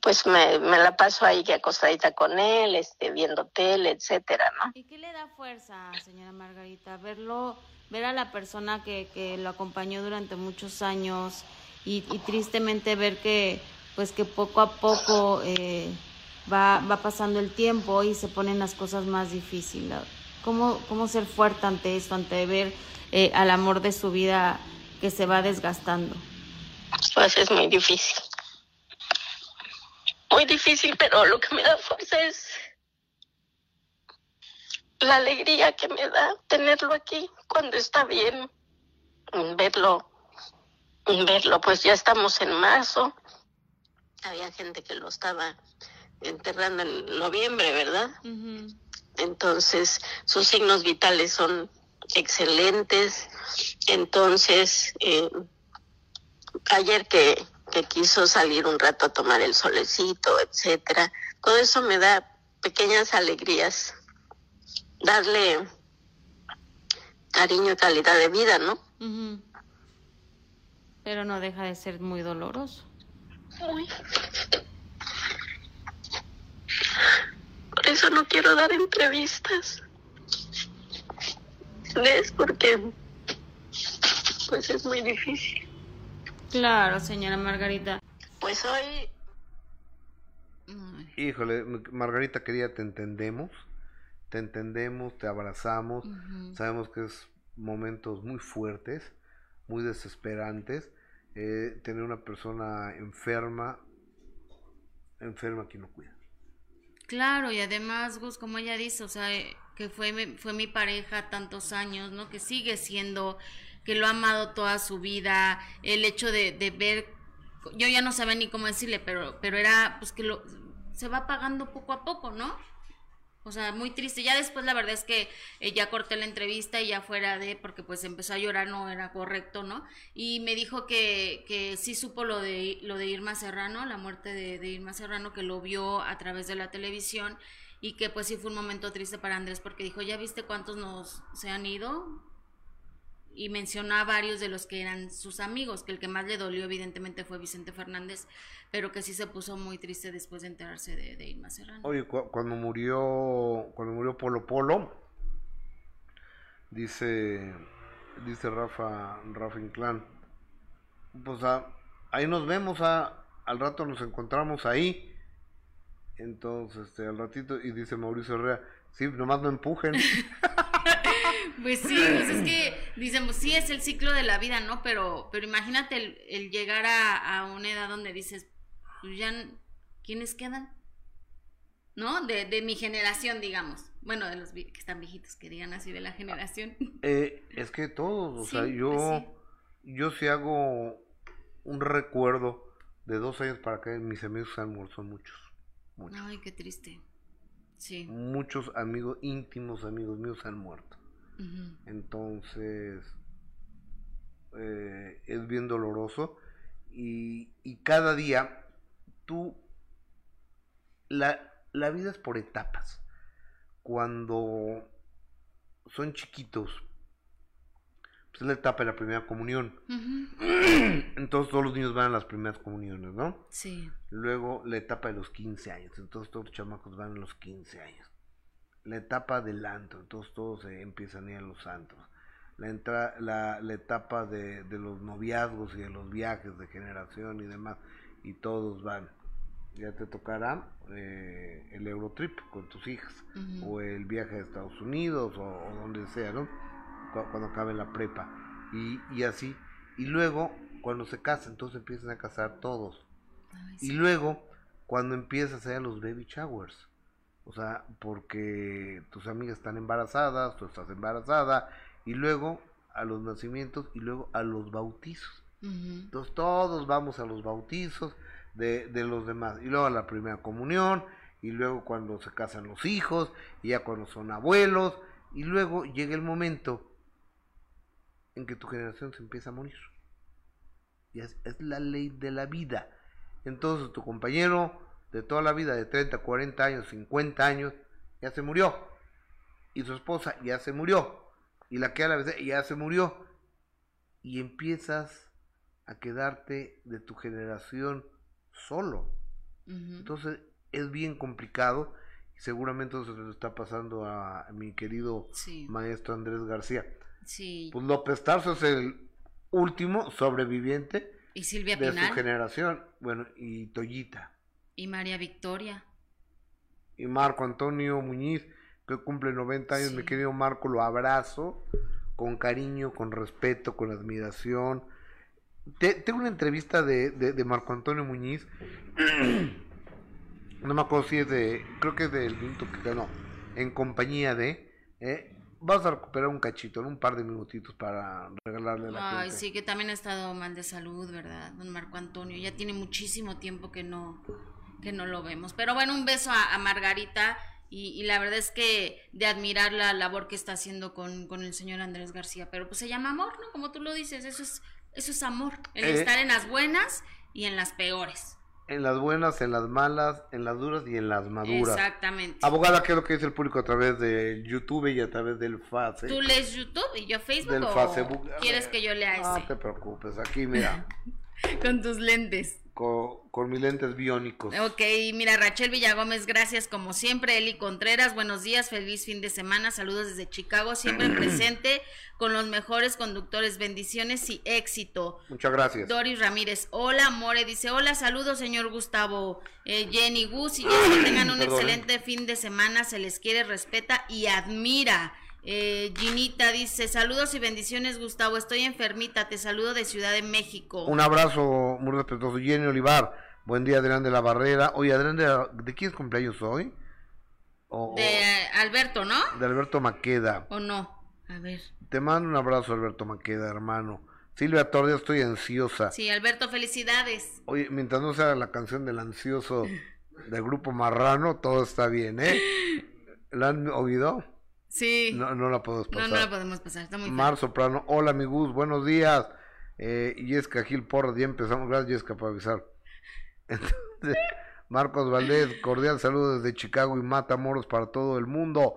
[SPEAKER 4] pues me, me la paso ahí que acostadita con él, este, viendo tele, etcétera, ¿no?
[SPEAKER 2] ¿Y qué le da fuerza, señora Margarita? Verlo, ver a la persona que, que lo acompañó durante muchos años y, y tristemente ver que pues que poco a poco eh, va, va pasando el tiempo y se ponen las cosas más difíciles. ¿Cómo, cómo ser fuerte ante esto, ante ver eh, al amor de su vida que se va desgastando?
[SPEAKER 4] Pues es muy difícil. Muy difícil, pero lo que me da fuerza es la alegría que me da tenerlo aquí cuando está bien, verlo, verlo, pues ya estamos en marzo, había gente que lo estaba enterrando en noviembre, ¿verdad? Entonces, sus signos vitales son excelentes. Entonces, eh, ayer que, que quiso salir un rato a tomar el solecito, etcétera, todo eso me da pequeñas alegrías. Darle cariño y calidad de vida, ¿no?
[SPEAKER 2] Pero no deja de ser muy doloroso.
[SPEAKER 4] Por eso no quiero dar entrevistas. ¿Ves? Porque pues es muy difícil.
[SPEAKER 2] Claro, señora Margarita.
[SPEAKER 4] Pues hoy...
[SPEAKER 1] Híjole, Margarita querida, te entendemos. Te entendemos, te abrazamos. Sabemos que es momentos muy fuertes, muy desesperantes eh, tener una persona enferma enferma quien lo cuida.
[SPEAKER 2] Claro, y además, Gus, como ella dice, o sea, eh, que fue, fue mi pareja tantos años, ¿no? Que sigue siendo, que lo ha amado toda su vida, el hecho de, de ver, yo ya no sabía ni cómo decirle, pero, pero era, pues que lo, se va pagando poco a poco, ¿no? O sea, muy triste. Ya después la verdad es que eh, ya corté la entrevista y ya fuera de, porque pues empezó a llorar, no era correcto, ¿no? Y me dijo que, que sí supo lo de, lo de Irma Serrano, la muerte de, de Irma Serrano, que lo vio a través de la televisión y que pues sí fue un momento triste para Andrés porque dijo, ¿ya viste cuántos nos se han ido? Y mencionó a varios de los que eran sus amigos, que el que más le dolió evidentemente fue Vicente Fernández, pero que sí se puso muy triste después de enterarse de, de Irma Serrano.
[SPEAKER 1] Oye, cu- cuando murió, cuando murió Polo Polo, dice, dice Rafa, Rafa Inclán, pues ah, ahí nos vemos, ah, al rato nos encontramos ahí. Entonces, este, al ratito, y dice Mauricio Herrera, sí, nomás no empujen.
[SPEAKER 2] Pues sí, pues es que dicen, sí es el ciclo de la vida, ¿no? Pero, pero imagínate el, el llegar a, a una edad donde dices, pues ya, ¿quiénes quedan? ¿No? De, de mi generación, digamos. Bueno, de los que están viejitos, que digan así de la generación.
[SPEAKER 1] Eh, es que todos, o
[SPEAKER 2] Sí,
[SPEAKER 1] sea, yo,
[SPEAKER 2] pues
[SPEAKER 1] yo sí hago un recuerdo de dos años para acá, mis amigos han muerto, son muchos, muchos.
[SPEAKER 2] Ay, qué triste. Sí.
[SPEAKER 1] Muchos amigos, íntimos amigos míos han muerto. Entonces, eh, es bien doloroso. Y, y cada día, tú, la, la vida es por etapas. Cuando son chiquitos, pues es la etapa de la primera comunión. Entonces todos los niños van a las primeras comuniones, ¿no?
[SPEAKER 2] Sí.
[SPEAKER 1] Luego la etapa de los 15 años, entonces todos los chamacos van a los 15 años. La etapa del antro, entonces todos eh, empiezan a ir a los antros. La, entra, la, la etapa de, de los noviazgos y de los viajes de generación y demás, y todos van. Ya te tocará eh, el Eurotrip con tus hijas, o el viaje a Estados Unidos, o, o donde sea, ¿no? Cu- Cuando acabe la prepa. Y, y así. Y luego, cuando se casan, entonces empiezan a casar todos.
[SPEAKER 2] Ay,
[SPEAKER 1] Y luego, cuando empiezas a a los baby showers, o sea, porque tus amigas están embarazadas, tú estás embarazada, y luego a los nacimientos y luego a los bautizos. Entonces todos vamos a los bautizos de, de los demás, y luego a la primera comunión, y luego cuando se casan los hijos, y ya cuando son abuelos, y luego llega el momento en que tu generación se empieza a morir. Y es, es la ley de la vida. Entonces tu compañero de toda la vida, de 30, 40 años, 50 años, ya se murió. Y su esposa ya se murió. Y la que a la vez ya se murió. Y empiezas a quedarte de tu generación solo.
[SPEAKER 2] Ujú.
[SPEAKER 1] Entonces es bien complicado. Y seguramente eso se le está pasando a mi querido
[SPEAKER 2] Sí.
[SPEAKER 1] maestro Andrés García.
[SPEAKER 2] Sí.
[SPEAKER 1] Pues López Tarso es el último sobreviviente
[SPEAKER 2] Y Silvia
[SPEAKER 1] de su generación. Bueno, y Toyita.
[SPEAKER 2] Y María Victoria.
[SPEAKER 1] Y Marco Antonio Muñiz, que cumple 90 años.
[SPEAKER 2] Sí.
[SPEAKER 1] Mi querido Marco, lo abrazo con cariño, con respeto, con admiración. Te- tengo una entrevista de, de- de Marco Antonio Muñiz. no me acuerdo si es de. Creo que es del minuto que ganó. En compañía de. eh, vas a recuperar un cachito, en un par de minutitos para regalarle a la
[SPEAKER 2] Ay,
[SPEAKER 1] gente.
[SPEAKER 2] sí, que también ha estado mal de salud, ¿verdad? Don Marco Antonio. Ya tiene muchísimo tiempo que no, que no lo vemos. Pero bueno, un beso a, a Margarita. Y, y la verdad es que de admirar la labor que está haciendo con, con el señor Andrés García. Pero pues se llama amor, ¿no? Como tú lo dices, eso es, eso es amor. El
[SPEAKER 1] Eh.
[SPEAKER 2] estar en las buenas y en las peores.
[SPEAKER 1] En las buenas, en las malas, en las duras y en las maduras.
[SPEAKER 2] Exactamente.
[SPEAKER 1] Abogada, ¿qué es lo que dice el público a través de YouTube y a través del FACE?
[SPEAKER 2] ¿Tú lees YouTube y yo Facebook
[SPEAKER 1] Del
[SPEAKER 2] o
[SPEAKER 1] Facebook.
[SPEAKER 2] quieres que yo lea
[SPEAKER 1] No
[SPEAKER 2] ese?
[SPEAKER 1] te preocupes, aquí mira,
[SPEAKER 2] Con tus lentes.
[SPEAKER 1] con, con mis lentes biónicos.
[SPEAKER 2] Ok, mira, Rachel Villagómez, gracias como siempre. Eli Contreras, buenos días, feliz fin de semana. Saludos desde Chicago, siempre presente con los mejores conductores. Bendiciones y éxito.
[SPEAKER 1] Muchas gracias.
[SPEAKER 2] Doris Ramírez, hola, More, dice, hola, saludos, señor Gustavo, eh, Jenny Gus, y que tengan un
[SPEAKER 1] Perdón,
[SPEAKER 2] excelente fin de semana, se les quiere, respeta y admira. Eh, Ginita dice, saludos y bendiciones, Gustavo, estoy enfermita, te saludo de Ciudad de México.
[SPEAKER 1] Un abrazo muy respetuoso. Jenny Olivar, Buen día, Adrián de la Barrera. Oye, Adrián, ¿de, la- ¿de quién es cumpleaños hoy? O-
[SPEAKER 2] De Alberto, ¿no?
[SPEAKER 1] de Alberto Maqueda.
[SPEAKER 2] ¿O no? A ver.
[SPEAKER 1] Te mando un abrazo, Alberto Maqueda, hermano. Silvia Torres, estoy ansiosa.
[SPEAKER 2] Sí, Alberto, felicidades.
[SPEAKER 1] Oye, mientras no sea la canción del ansioso del grupo Marrano, todo está bien, ¿eh? ¿La han oído?
[SPEAKER 2] Sí.
[SPEAKER 1] No, no la puedo
[SPEAKER 2] No,
[SPEAKER 1] pasar.
[SPEAKER 2] no la podemos pasar, está muy fea.
[SPEAKER 1] Mar Soprano, hola amigos, buenos días. Eh, Yesca Gil Porras, ya empezamos. Gracias, Yesca, por avisar. Entonces, Marcos Valdés, cordial saludo desde Chicago y Matamoros para todo el mundo.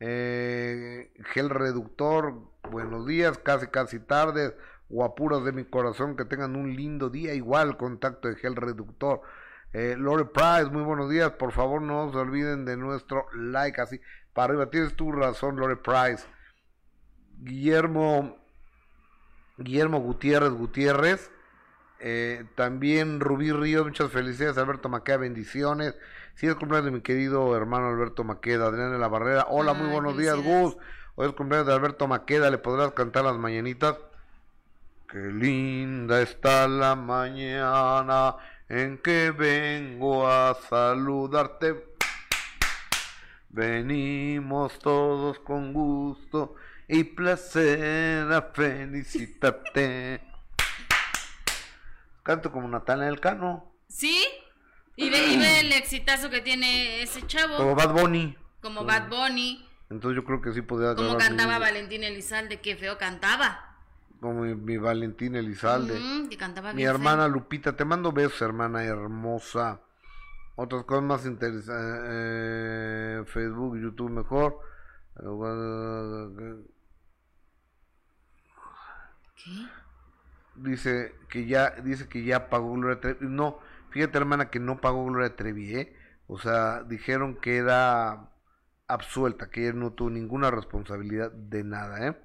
[SPEAKER 1] Eh, gel Reductor, buenos días, casi casi tardes. Guapuras de mi corazón, que tengan un lindo día. Igual, contacto de Gel Reductor. Eh, Lore Price, muy buenos días. Por favor, no se olviden de nuestro like así. Para arriba, tienes tu razón, Lore Price. Guillermo Guillermo Gutiérrez Gutiérrez eh, también Rubí Ríos muchas felicidades Alberto Maqueda bendiciones. Si es cumpleaños de mi querido hermano Alberto Maqueda Adrián de la Barrera. Hola muy buenos días. Gus. Hoy es cumpleaños de Alberto Maqueda le podrás cantar las mañanitas qué linda está la mañana en que vengo a saludarte Venimos todos con gusto y placer a felicitarte. Canto como Natalia del Cano,
[SPEAKER 2] ¿Sí? Y ve, y ve el exitazo que tiene ese chavo.
[SPEAKER 1] como Bad Bunny.
[SPEAKER 2] Como Bad Bunny.
[SPEAKER 1] Entonces yo creo que sí podría
[SPEAKER 2] Como cantaba Valentín Elizalde, qué feo cantaba.
[SPEAKER 1] Como mi, mi Valentín Elizalde.
[SPEAKER 2] Ujú, que cantaba
[SPEAKER 1] Mi
[SPEAKER 2] bien feo.
[SPEAKER 1] hermana Lupita, te mando besos, hermana hermosa. Otras cosas más interesantes. eh, Facebook, YouTube mejor. Eh,
[SPEAKER 2] ¿Qué?
[SPEAKER 1] dice que ya dice que ya pagó Gloria Trevi. No, fíjate hermana que no pagó Gloria Trevi, ¿eh? O sea, dijeron que era absuelta, que ella no tuvo ninguna responsabilidad de nada, ¿eh?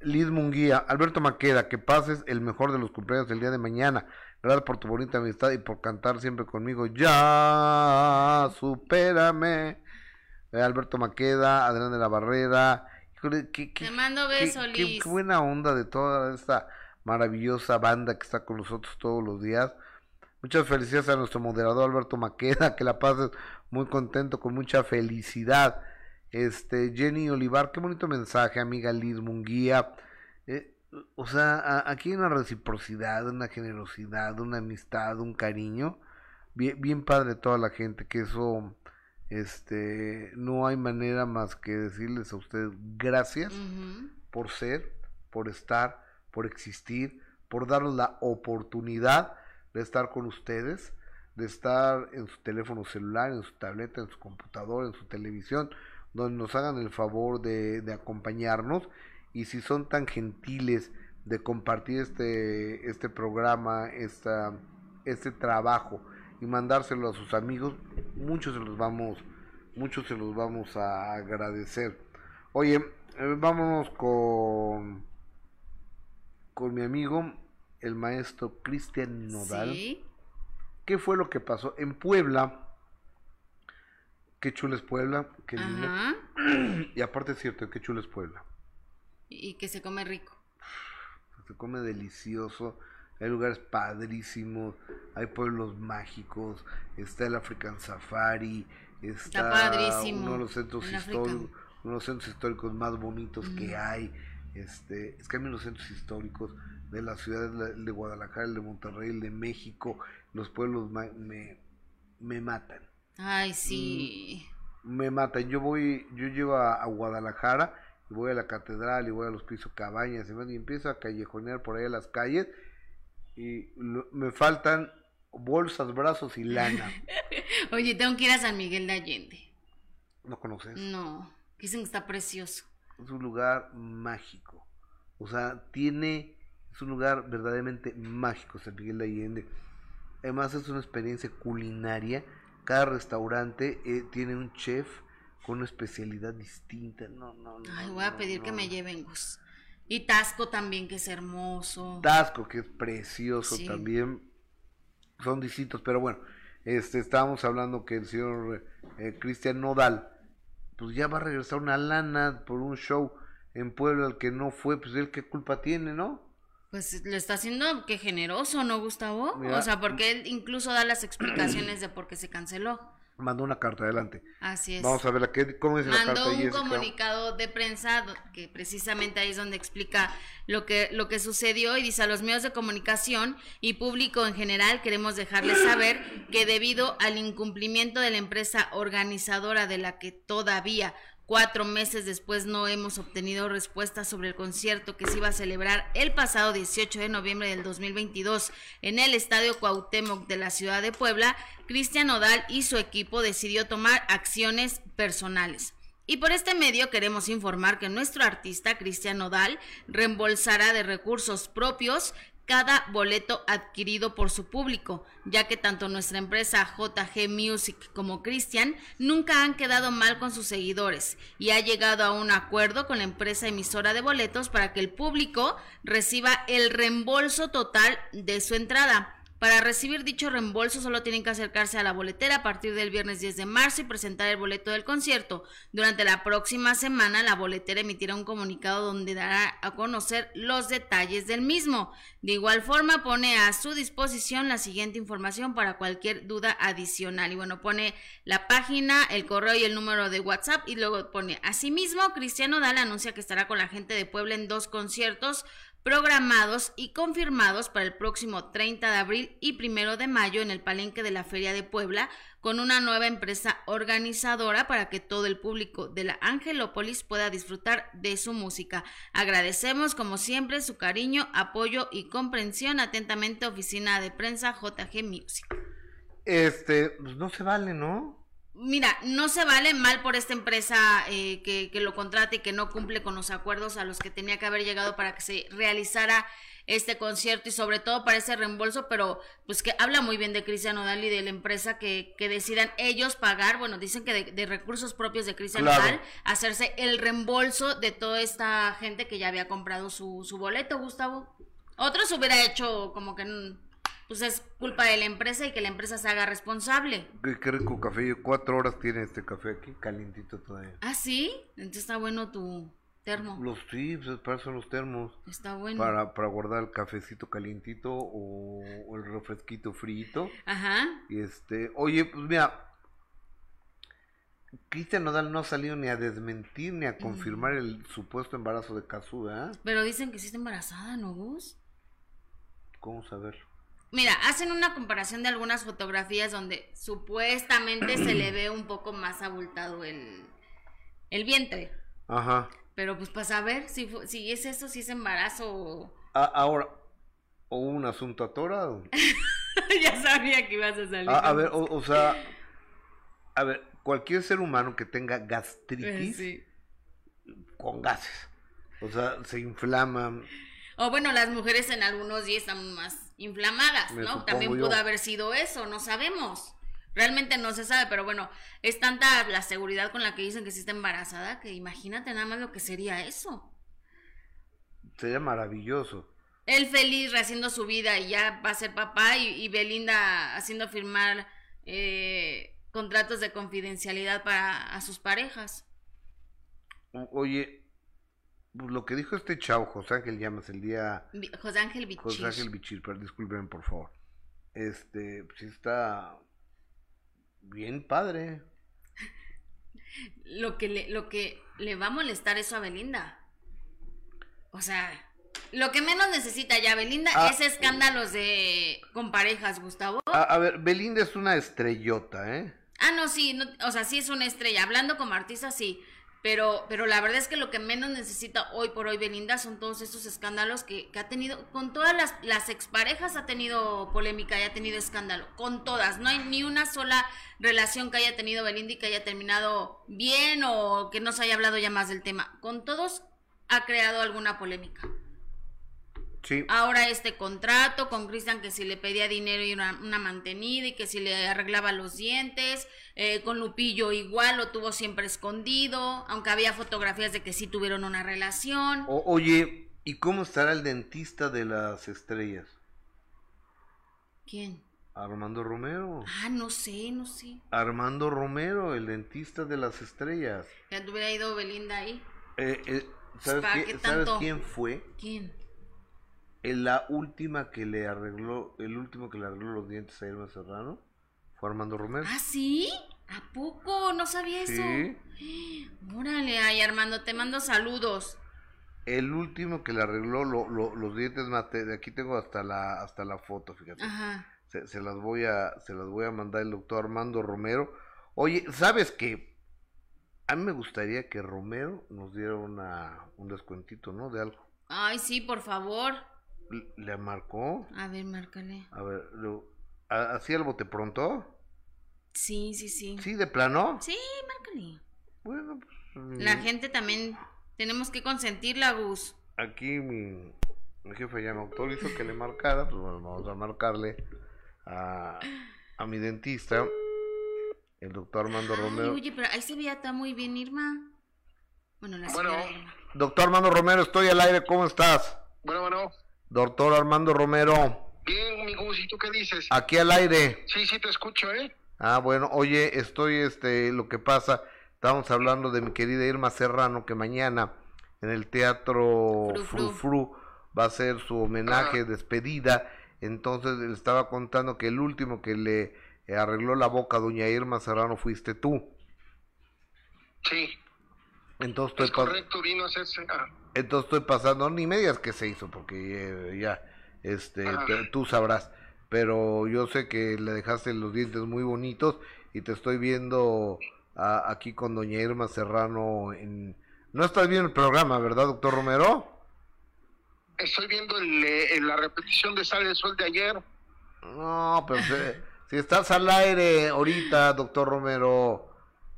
[SPEAKER 1] Liz Munguía, Alberto Maqueda, que pases el mejor de los cumpleaños del día de mañana. Gracias por tu bonita amistad y por cantar siempre conmigo. Ya, supérame. Eh, Alberto Maqueda, Adrián de la Barrera. Híjole, qué- qué-
[SPEAKER 2] Te mando besos,
[SPEAKER 1] qué- qué buena onda de toda esta maravillosa banda que está con nosotros todos los días. Muchas felicidades a nuestro moderador Alberto Maqueda, que la pases muy contento, con mucha felicidad. Este, Jenny Olivar, qué bonito mensaje, amiga Liz Munguía. O sea, a- aquí hay una reciprocidad, una generosidad, una amistad, un cariño. Bien, bien padre toda la gente, que eso, este, no hay manera más que decirles a ustedes gracias por ser, por estar, por existir, por darnos la oportunidad de estar con ustedes, de estar en su teléfono celular, en su tableta, en su computadora, en su televisión, donde nos hagan el favor de, de acompañarnos y si son tan gentiles de compartir este, este programa, esta, este trabajo y mandárselo a sus amigos, muchos se los vamos, muchos se los vamos a agradecer. Oye, eh, vámonos con con mi amigo el maestro Cristian Nodal.
[SPEAKER 2] Sí.
[SPEAKER 1] ¿Qué fue lo que pasó en Puebla? Qué chulo es Puebla, qué lindo. Y aparte es cierto, qué chulo es Puebla.
[SPEAKER 2] Y que se come rico.
[SPEAKER 1] Se come delicioso, hay lugares padrísimos, hay pueblos mágicos, está el African Safari, está,
[SPEAKER 2] padrísimo,
[SPEAKER 1] uno de los centros históricos, uno de los centros históricos más bonitos que
[SPEAKER 2] Mm.
[SPEAKER 1] hay. Este, es que mí los centros históricos de las ciudades de- Guadalajara, el de Monterrey, el de México, los pueblos me, me matan
[SPEAKER 2] Ay, sí.
[SPEAKER 1] me matan. Yo voy, yo llego a, a Guadalajara y voy a la catedral y voy a los pisos cabañas y, y empiezo a callejonear por ahí a las calles y lo- me faltan bolsas, brazos y lana.
[SPEAKER 2] Oye, tengo que ir a San Miguel de Allende.
[SPEAKER 1] ¿No conoces?
[SPEAKER 2] No, dicen que está precioso.
[SPEAKER 1] Es un lugar mágico. O sea, tiene, es un lugar verdaderamente mágico San Miguel de Allende. Además es una experiencia culinaria. Cada restaurante eh, tiene un chef con una especialidad distinta. No, no, no.
[SPEAKER 2] Ay, voy a
[SPEAKER 1] no,
[SPEAKER 2] pedir que me lleven, Gus. Y Tasco también, que es hermoso.
[SPEAKER 1] Tasco, que es precioso
[SPEAKER 2] Sí.
[SPEAKER 1] también. Son distintos, pero bueno, este estábamos hablando que el señor eh, Cristian Nodal, pues ya va a regresar una lana por un show en Puebla al que no fue, pues él qué culpa tiene, ¿no?
[SPEAKER 2] Pues lo está haciendo que generoso, ¿no, Gustavo?
[SPEAKER 1] Mira.
[SPEAKER 2] O sea, porque él incluso da las explicaciones de por qué se canceló.
[SPEAKER 1] Mandó una carta, adelante.
[SPEAKER 2] Así es.
[SPEAKER 1] Vamos a ver la que, cómo dice la
[SPEAKER 2] Mandó
[SPEAKER 1] carta
[SPEAKER 2] un
[SPEAKER 1] Jessica.
[SPEAKER 2] comunicado de prensa que precisamente ahí es donde explica lo que lo que sucedió y dice a los medios de comunicación y público en general queremos dejarles saber que debido al incumplimiento de la empresa organizadora de la que todavía cuatro meses después no hemos obtenido respuesta sobre el concierto que se iba a celebrar el pasado 18 de noviembre del 2022 en el Estadio Cuauhtémoc de la ciudad de Puebla, Cristian Odal y su equipo decidió tomar acciones personales. Y por este medio queremos informar que nuestro artista Cristian Odal reembolsará de recursos propios cada boleto adquirido por su público, ya que tanto nuestra empresa JG Music como Cristian nunca han quedado mal con sus seguidores y ha llegado a un acuerdo con la empresa emisora de boletos para que el público reciba el reembolso total de su entrada. Para recibir dicho reembolso solo tienen que acercarse a la boletera a partir del viernes 10 de marzo y presentar el boleto del concierto. Durante la próxima semana la boletera emitirá un comunicado donde dará a conocer los detalles del mismo. De igual forma pone a su disposición la siguiente información para cualquier duda adicional. Y bueno, pone la página, el correo y el número de WhatsApp y luego pone asimismo Cristiano Dal anuncia que estará con la gente de Puebla en dos conciertos programados y confirmados para el próximo 30 de abril y 1 de mayo en el palenque de la Feria de Puebla con una nueva empresa organizadora para que todo el público de la Angelópolis pueda disfrutar de su música. Agradecemos como siempre su cariño, apoyo y comprensión. Atentamente, Oficina de Prensa JG Music.
[SPEAKER 1] Este, pues no se vale, ¿no?
[SPEAKER 2] Mira, no se vale mal por esta empresa eh, que, que lo contrate y que no cumple con los acuerdos a los que tenía que haber llegado para que se realizara este concierto y sobre todo para ese reembolso, pero pues que habla muy bien de Cristian Odal y de la empresa que, que decidan ellos pagar, bueno, dicen que de, de recursos propios de Cristian
[SPEAKER 1] Claro.
[SPEAKER 2] Odal, hacerse el reembolso de toda esta gente que ya había comprado su, su boleto, Gustavo. Otros hubiera hecho como que pues es culpa de la empresa y que la empresa se haga responsable.
[SPEAKER 1] Qué, qué rico café. Cuatro horas tiene este café aquí, calientito todavía.
[SPEAKER 2] Ah, sí, entonces está bueno tu termo.
[SPEAKER 1] Los chips, para eso los termos.
[SPEAKER 2] Está bueno.
[SPEAKER 1] Para, para guardar el cafecito calientito o, o el refresquito frito.
[SPEAKER 2] Ajá.
[SPEAKER 1] Y este, oye, pues mira, Cristian Nodal no ha salido ni a desmentir ni a confirmar el supuesto embarazo de Kazu, ¿eh?
[SPEAKER 2] Pero dicen que sí está embarazada, ¿no, Gus?
[SPEAKER 1] ¿Cómo saber?
[SPEAKER 2] Mira, hacen una comparación de algunas fotografías donde supuestamente se le ve un poco más abultado el, el vientre.
[SPEAKER 1] Ajá.
[SPEAKER 2] Pero pues para saber si, si es eso, si es embarazo o...
[SPEAKER 1] Ahora, o un asunto atorado.
[SPEAKER 2] ya sabía que ibas a salir.
[SPEAKER 1] A, ver, o, o sea, a ver, cualquier ser humano que tenga
[SPEAKER 2] Eh,
[SPEAKER 1] gastritis
[SPEAKER 2] sí.
[SPEAKER 1] con gases, o sea, se inflama.
[SPEAKER 2] O bueno, las mujeres en algunos días están más inflamadas,
[SPEAKER 1] Me
[SPEAKER 2] ¿no? También
[SPEAKER 1] yo.
[SPEAKER 2] pudo haber sido eso, no sabemos. Realmente no se sabe, pero bueno, es tanta la seguridad con la que dicen que sí está embarazada que imagínate nada más lo que sería eso.
[SPEAKER 1] Sería maravilloso.
[SPEAKER 2] Él feliz rehaciendo su vida y ya va a ser papá y, y Belinda haciendo firmar eh, contratos de confidencialidad para a sus parejas.
[SPEAKER 1] Oye, lo que dijo este chavo, José Ángel Llamas, el día
[SPEAKER 2] José Ángel Bichir.
[SPEAKER 1] José Ángel Bichir, pero disculpen por favor. Este, pues sí está bien padre.
[SPEAKER 2] lo que le, lo que le va a molestar eso a Belinda. O sea, lo que menos necesita ya Belinda
[SPEAKER 1] Ah.
[SPEAKER 2] es escándalos de con parejas, Gustavo.
[SPEAKER 1] A, a ver, Belinda es una estrellota, ¿eh?
[SPEAKER 2] Ah, no, sí, no- o sea, sí es una estrella. Hablando como artista, sí. Pero, pero la verdad es que lo que menos necesita hoy por hoy Belinda son todos estos escándalos que, ha tenido. Con todas las, las exparejas ha tenido polémica y ha tenido escándalo. Con todas. No hay ni una sola relación que haya tenido Belinda y que haya terminado bien o que no se haya hablado ya más del tema. Con todos ha creado alguna polémica.
[SPEAKER 1] Sí.
[SPEAKER 2] Ahora este contrato con Cristian que si le pedía dinero y una, una mantenida y que si le arreglaba los dientes, eh, con Lupillo igual lo tuvo siempre escondido, aunque había fotografías de que sí tuvieron una relación.
[SPEAKER 1] O- oye, ¿y cómo estará el dentista de las estrellas?
[SPEAKER 2] ¿Quién?
[SPEAKER 1] Armando Romero.
[SPEAKER 2] Ah, no sé, no sé.
[SPEAKER 1] Armando Romero, el dentista de las estrellas.
[SPEAKER 2] Ya te hubiera ido Belinda ahí.
[SPEAKER 1] Eh, eh, ¿sabes,
[SPEAKER 2] ¿Para
[SPEAKER 1] qué-
[SPEAKER 2] qué
[SPEAKER 1] ¿sabes quién fue?
[SPEAKER 2] ¿Quién?
[SPEAKER 1] En la última que le arregló, el último que le arregló los dientes a Irma Serrano fue Armando Romero.
[SPEAKER 2] ¿Ah, sí? ¿A poco? No sabía eso.
[SPEAKER 1] Sí.
[SPEAKER 2] Órale, ay Armando, te mando saludos.
[SPEAKER 1] El último que le arregló lo- lo- los dientes mate, de aquí tengo hasta la hasta la foto, fíjate.
[SPEAKER 2] Ajá.
[SPEAKER 1] Se, se las voy a se las voy a mandar el doctor Armando Romero. Oye, ¿sabes qué? A mí me gustaría que Romero nos diera una un descuentito, ¿no? De algo.
[SPEAKER 2] Ay, sí, por favor.
[SPEAKER 1] ¿Le marcó?
[SPEAKER 2] A ver, márcale.
[SPEAKER 1] A ver, lo- ¿a- ¿así al bote pronto?
[SPEAKER 2] Sí, sí, sí.
[SPEAKER 1] ¿Sí, de plano?
[SPEAKER 2] Sí, márcale.
[SPEAKER 1] Bueno, pues,
[SPEAKER 2] La gente también tenemos que consentirla, Gus.
[SPEAKER 1] aquí mi, mi jefe ya me autorizó que le marcara, pues bueno, vamos a marcarle a, a mi dentista, el doctor Armando
[SPEAKER 2] Ay,
[SPEAKER 1] Romero.
[SPEAKER 2] oye, pero ahí se veía está muy bien Irma. Bueno, la
[SPEAKER 5] Bueno.
[SPEAKER 2] Irma.
[SPEAKER 1] Doctor Armando Romero, estoy al aire, ¿cómo estás?
[SPEAKER 5] Bueno, bueno.
[SPEAKER 1] Doctor Armando Romero,
[SPEAKER 5] Bien, mi Gus, ¿y tú qué dices?
[SPEAKER 1] aquí al aire.
[SPEAKER 5] Sí, sí, te escucho, ¿eh?
[SPEAKER 1] Ah, bueno, oye, estoy, este, lo que pasa, estábamos hablando de mi querida Irma Serrano, que mañana en el Teatro
[SPEAKER 2] Fru,
[SPEAKER 1] Fru
[SPEAKER 2] Fru.
[SPEAKER 1] Va a ser su homenaje,
[SPEAKER 5] Ah.
[SPEAKER 1] despedida, entonces le estaba contando que el último que le arregló la boca a doña Irma Serrano fuiste tú,
[SPEAKER 5] Sí,
[SPEAKER 1] entonces estoy,
[SPEAKER 5] es
[SPEAKER 1] pas-
[SPEAKER 5] correcto, vino a hacerse... ah,
[SPEAKER 1] entonces estoy pasando, ni medias que se hizo, porque eh, ya, este, tú sabrás, pero yo sé que le dejaste los dientes muy bonitos y te estoy viendo a- aquí con doña Irma Serrano en... No estás viendo el programa, ¿verdad, doctor Romero?
[SPEAKER 5] estoy viendo el, eh, la repetición de Sale el Sol de ayer.
[SPEAKER 1] No, pero se- si estás al aire ahorita, doctor Romero,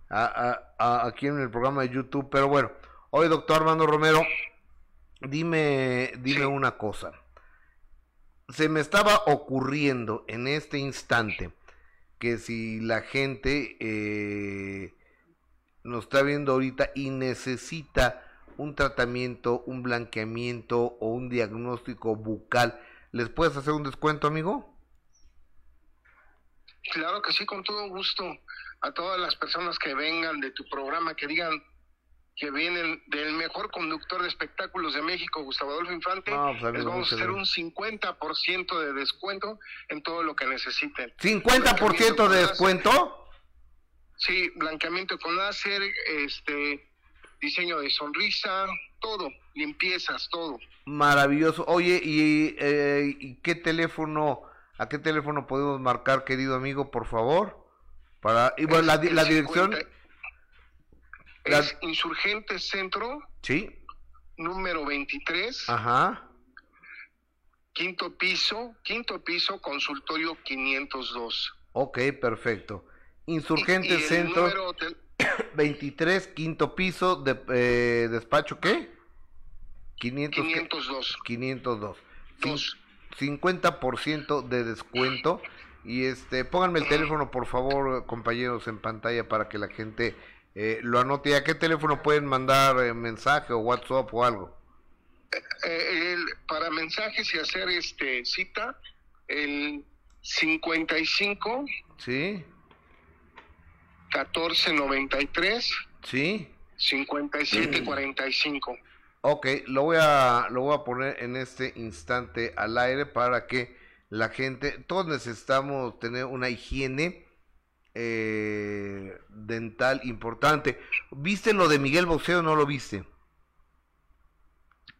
[SPEAKER 1] a- a- a- aquí en el programa de YouTube, pero bueno, hoy doctor Armando Romero, dime, dime
[SPEAKER 5] Sí.
[SPEAKER 1] una cosa. Se me estaba ocurriendo en este instante que si la gente eh, nos está viendo ahorita y necesita un tratamiento, un blanqueamiento o un diagnóstico bucal, ¿les puedes hacer un descuento, amigo?
[SPEAKER 5] Claro que sí, con todo gusto. A todas las personas que vengan de tu programa, que digan que vienen del mejor conductor de espectáculos de México, Gustavo Adolfo Infante,
[SPEAKER 1] No, pues,
[SPEAKER 5] les vamos a hacer un
[SPEAKER 1] gracias.
[SPEAKER 5] 50% de descuento en todo lo que necesiten.
[SPEAKER 1] ¿50% de descuento?
[SPEAKER 5] Sí, blanqueamiento con láser, este, diseño de sonrisa, todo, limpiezas, todo.
[SPEAKER 1] Maravilloso. Oye, ¿y, eh, ¿y qué teléfono, a qué teléfono podemos marcar, querido amigo, por favor? Para, y bueno, la, dirección,
[SPEAKER 5] 50
[SPEAKER 1] La-
[SPEAKER 5] Es Insurgente Centro,
[SPEAKER 1] sí,
[SPEAKER 5] número 23,
[SPEAKER 1] ajá,
[SPEAKER 5] quinto piso, quinto piso, consultorio 502.
[SPEAKER 1] ok, perfecto. Insurgente
[SPEAKER 5] Y- y el
[SPEAKER 1] Centro,
[SPEAKER 5] número tel-
[SPEAKER 1] 23, quinto piso, de, eh, despacho, ¿qué? 500, ¿qué?
[SPEAKER 5] 502.
[SPEAKER 1] 502. Cin-
[SPEAKER 5] Dos.
[SPEAKER 1] 50% de descuento. Y este, pónganme el teléfono, por favor, compañeros, en pantalla para que la gente eh, lo anote. ¿Y ¿A qué teléfono pueden mandar eh, mensaje o WhatsApp o algo?
[SPEAKER 5] Eh, el- para mensajes y hacer este cita, el 55
[SPEAKER 1] ¿Sí?
[SPEAKER 5] 14 93
[SPEAKER 1] ¿Sí?
[SPEAKER 5] 57 45.
[SPEAKER 1] Ok, lo voy a, lo voy a poner en este instante al aire para que la gente, todos necesitamos tener una higiene eh, dental importante. ¿Viste lo de Miguel Bosé o no lo viste?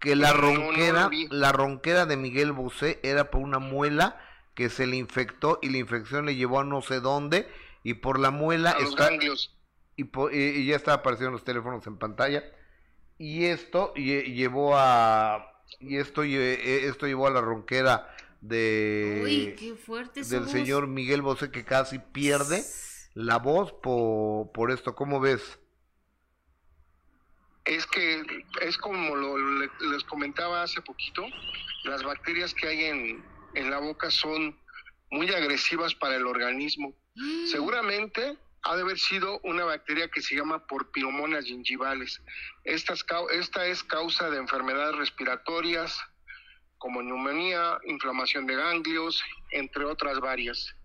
[SPEAKER 1] Que la
[SPEAKER 5] No,
[SPEAKER 1] ronquera, la ronquera de Miguel Bosé era por una muela que se le infectó y la infección le llevó a no sé dónde y por la muela
[SPEAKER 5] A los
[SPEAKER 1] está,
[SPEAKER 5] ganglios.
[SPEAKER 1] y, po- y- y ya está apareciendo los teléfonos en pantalla y esto lle- llevó a y esto eh, esto llevó a la ronquera de
[SPEAKER 2] Uy, qué fuerte
[SPEAKER 1] del
[SPEAKER 2] somos.
[SPEAKER 1] señor Miguel Bosé que casi pierde la voz por, por esto cómo ves
[SPEAKER 5] Es que es como lo, le- les comentaba hace poquito, las bacterias que hay en, en la boca son muy agresivas para el organismo.
[SPEAKER 2] Mm.
[SPEAKER 5] Seguramente ha de haber sido una bacteria que se llama porpiromonas gingivales. Estas cau- esta es causa de enfermedades respiratorias como neumonía, inflamación de ganglios, entre otras varias.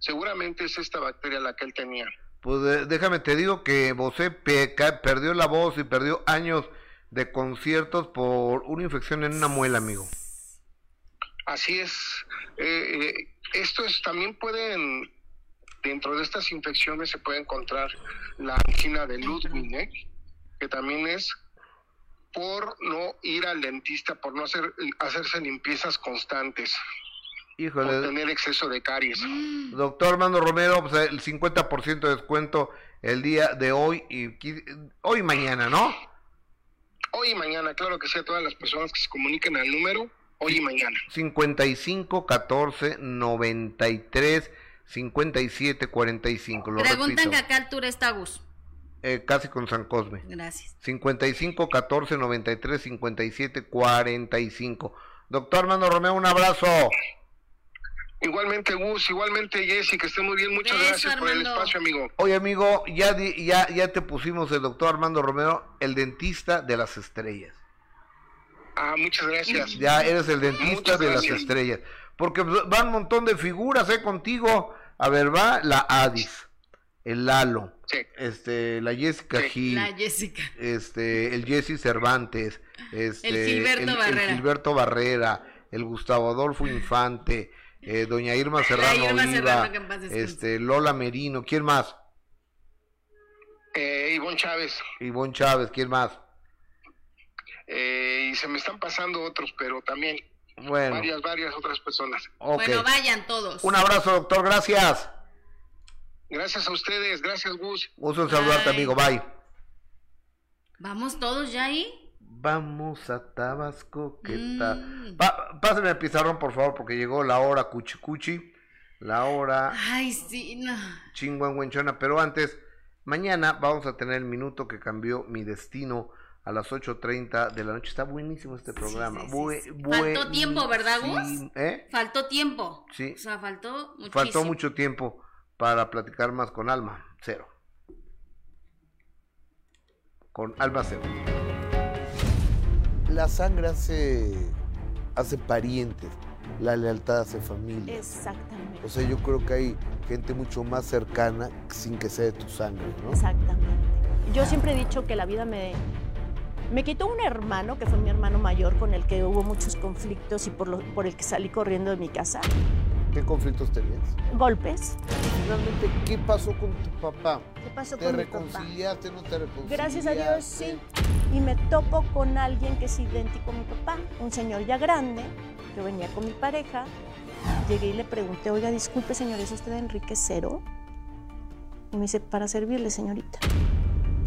[SPEAKER 5] Seguramente es esta bacteria la que él tenía.
[SPEAKER 1] pues eh, déjame te digo que Bosé perdió la voz y perdió años de conciertos por una infección en una muela amigo
[SPEAKER 3] Así es. Eh, eh, estos también pueden, dentro de estas infecciones se puede encontrar la angina de Ludwig, que también es por no ir al dentista, por no hacer, hacerse limpiezas constantes.
[SPEAKER 1] Híjole.
[SPEAKER 3] Por tener exceso de caries.
[SPEAKER 1] Doctor Armando Romero, pues el 50% de descuento el día de hoy y hoy y mañana, ¿no?
[SPEAKER 3] Hoy y mañana, claro que sea todas las personas que se comuniquen al número hoy y mañana.
[SPEAKER 1] 55 14 93 57 45.
[SPEAKER 2] Lo Preguntan que a qué altura está Gus.
[SPEAKER 1] Eh, casi con San Cosme.
[SPEAKER 2] Gracias.
[SPEAKER 1] 55 14 93 57 45. Doctor Armando Romeo, un abrazo.
[SPEAKER 3] Igualmente Gus, igualmente Jessy, que esté muy bien. Muchas gracias por el espacio, amigo.
[SPEAKER 1] Oye, amigo, ya, ya, ya te pusimos el doctor Armando Romero, el dentista de las estrellas.
[SPEAKER 3] Ah, muchas gracias.
[SPEAKER 1] Ya eres el dentista de las estrellas. Porque van un montón de figuras, ¿eh? Contigo. A ver, va la Adis, el Lalo, este, la Jessica Gil,
[SPEAKER 2] la Jessica.
[SPEAKER 1] este, el Jesse Cervantes, este,
[SPEAKER 2] el Gilberto Barrera,
[SPEAKER 1] el Gilberto Barrera, el Gustavo Adolfo Infante, eh, doña Irma Serrano Irma este, Lola Merino, ¿quién más?
[SPEAKER 3] Eh, Ivonne Chávez.
[SPEAKER 1] Ivonne Chávez, ¿quién más?
[SPEAKER 3] Eh, y se me están pasando otros, pero también bueno. varias, varias otras personas.
[SPEAKER 2] Bueno, vayan todos.
[SPEAKER 1] Un abrazo, doctor, gracias.
[SPEAKER 3] Gracias a ustedes, gracias Gus.
[SPEAKER 1] Gusto en saludarte, amigo, bye.
[SPEAKER 2] ¿Vamos todos ya ahí?
[SPEAKER 1] Vamos a Tabasco, ¿qué mm. tal? pásame el pizarrón, por favor, porque llegó la hora cuchicuchi, la hora...
[SPEAKER 2] Ay, sí, no.
[SPEAKER 1] Chinguanguenchona, pero antes, mañana vamos a tener el minuto que cambió mi destino a las 8.30 de la noche. Está buenísimo este programa.
[SPEAKER 2] faltó tiempo, ¿verdad, Gus?
[SPEAKER 1] ¿Eh?
[SPEAKER 2] Faltó tiempo.
[SPEAKER 1] Sí.
[SPEAKER 2] O sea, faltó muchísimo.
[SPEAKER 1] Faltó mucho tiempo para platicar más con Alma. Cero. Con Alma Cero. La sangre hace, hace parientes. La lealtad hace familia.
[SPEAKER 6] Exactamente.
[SPEAKER 1] O sea, yo creo que hay gente mucho más cercana sin que sea de tu sangre, ¿no?
[SPEAKER 6] Exactamente. Yo siempre he dicho que la vida me, me quitó un hermano, que fue mi hermano mayor, con el que hubo muchos conflictos y por, por el que salí corriendo de mi casa.
[SPEAKER 1] ¿Qué conflictos tenías?
[SPEAKER 6] Golpes.
[SPEAKER 1] Finalmente, ¿qué pasó con tu papá?
[SPEAKER 6] ¿Qué pasó
[SPEAKER 1] ¿Te
[SPEAKER 6] con
[SPEAKER 1] reconciliaste, no te reconciliaste?
[SPEAKER 6] Gracias a Dios, sí. Y me topo con alguien que es idéntico a mi papá, un señor ya grande, que venía con mi pareja. Llegué y le pregunté, oiga, disculpe, señor, ¿es usted Enrique Cero? Y me dice, para servirle, señorita.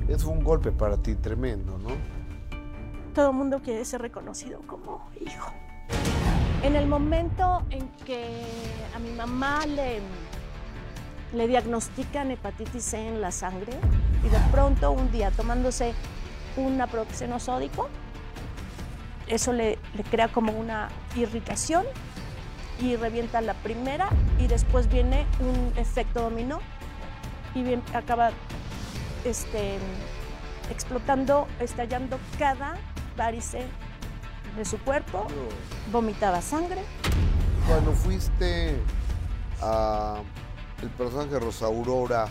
[SPEAKER 1] Es un golpe para ti tremendo, ¿no?
[SPEAKER 6] todo el mundo quiere ser reconocido como hijo. En el momento en que a mi mamá le, le diagnostican hepatitis C en la sangre y de pronto un día tomándose un naproxeno sódico, eso le, le crea como una irritación y revienta la primera y después viene un efecto dominó y acaba este, explotando, estallando cada varice de su cuerpo, vomitaba sangre.
[SPEAKER 1] Cuando fuiste a el personaje Rosa Aurora,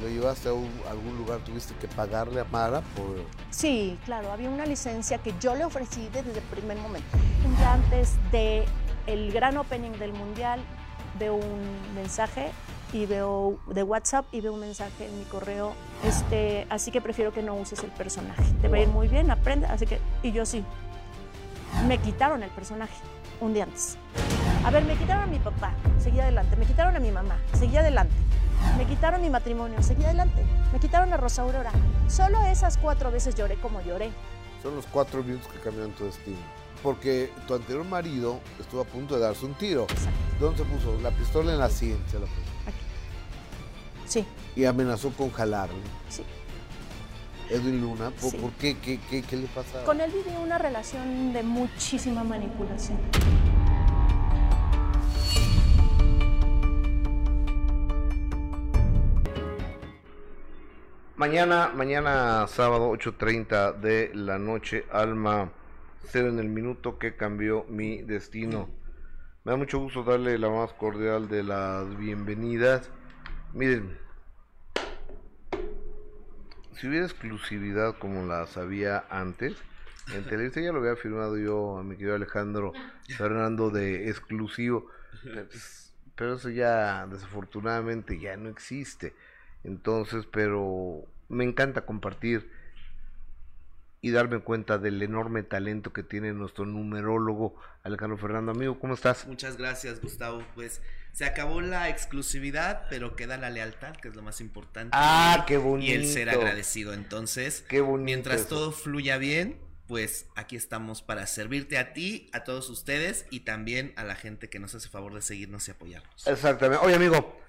[SPEAKER 1] ¿lo llevaste a, algún lugar? ¿Tuviste que pagarle a Mara por...?
[SPEAKER 6] Sí, claro, había una licencia que yo le ofrecí desde el primer momento. Antes del el gran opening del Mundial, veo un mensaje y veo de WhatsApp y veo un mensaje en mi correo, este, así que prefiero que no uses el personaje. Te va a ir muy bien, aprende, así que y yo sí. Me quitaron el personaje un día antes. A ver, me quitaron a mi papá, seguí adelante. Me quitaron a mi mamá, seguí adelante. Me quitaron mi matrimonio, seguí adelante. Me quitaron a Rosa Aurora. Solo esas cuatro veces lloré como lloré.
[SPEAKER 1] Son los cuatro minutos que cambiaron tu destino. Porque tu anterior marido estuvo a punto de darse un tiro. ¿Dónde se puso? La pistola en la sien se la puso.
[SPEAKER 6] Sí.
[SPEAKER 1] Y amenazó con jalarle.
[SPEAKER 6] Sí.
[SPEAKER 1] Edwin Luna, ¿por, qué? ¿Qué, qué? le pasa?
[SPEAKER 6] Con él viví una relación de muchísima manipulación.
[SPEAKER 1] Mañana, mañana sábado 8.30 de la noche, Alma Cero en el minuto que cambió mi destino. Me da mucho gusto darle la más cordial de las bienvenidas. Miren, si hubiera exclusividad como las había antes, En Televisa ya lo había firmado yo a mi querido Alejandro Fernando de exclusivo. Pues, pero eso ya desafortunadamente ya no existe. Entonces, pero me encanta compartir y darme cuenta del enorme talento que tiene nuestro numerólogo Alejandro Fernando. Amigo, ¿cómo estás?
[SPEAKER 7] Muchas gracias, Gustavo. Pues se acabó la exclusividad, pero queda la lealtad, que es lo más importante.
[SPEAKER 1] Ah, qué bonito.
[SPEAKER 7] Y el ser agradecido. Entonces,
[SPEAKER 1] qué bonito
[SPEAKER 7] mientras
[SPEAKER 1] eso.
[SPEAKER 7] todo fluya bien, pues aquí estamos para servirte a ti, a todos ustedes y también a la gente que nos hace favor de seguirnos y apoyarnos.
[SPEAKER 1] Exactamente. Oye, amigo,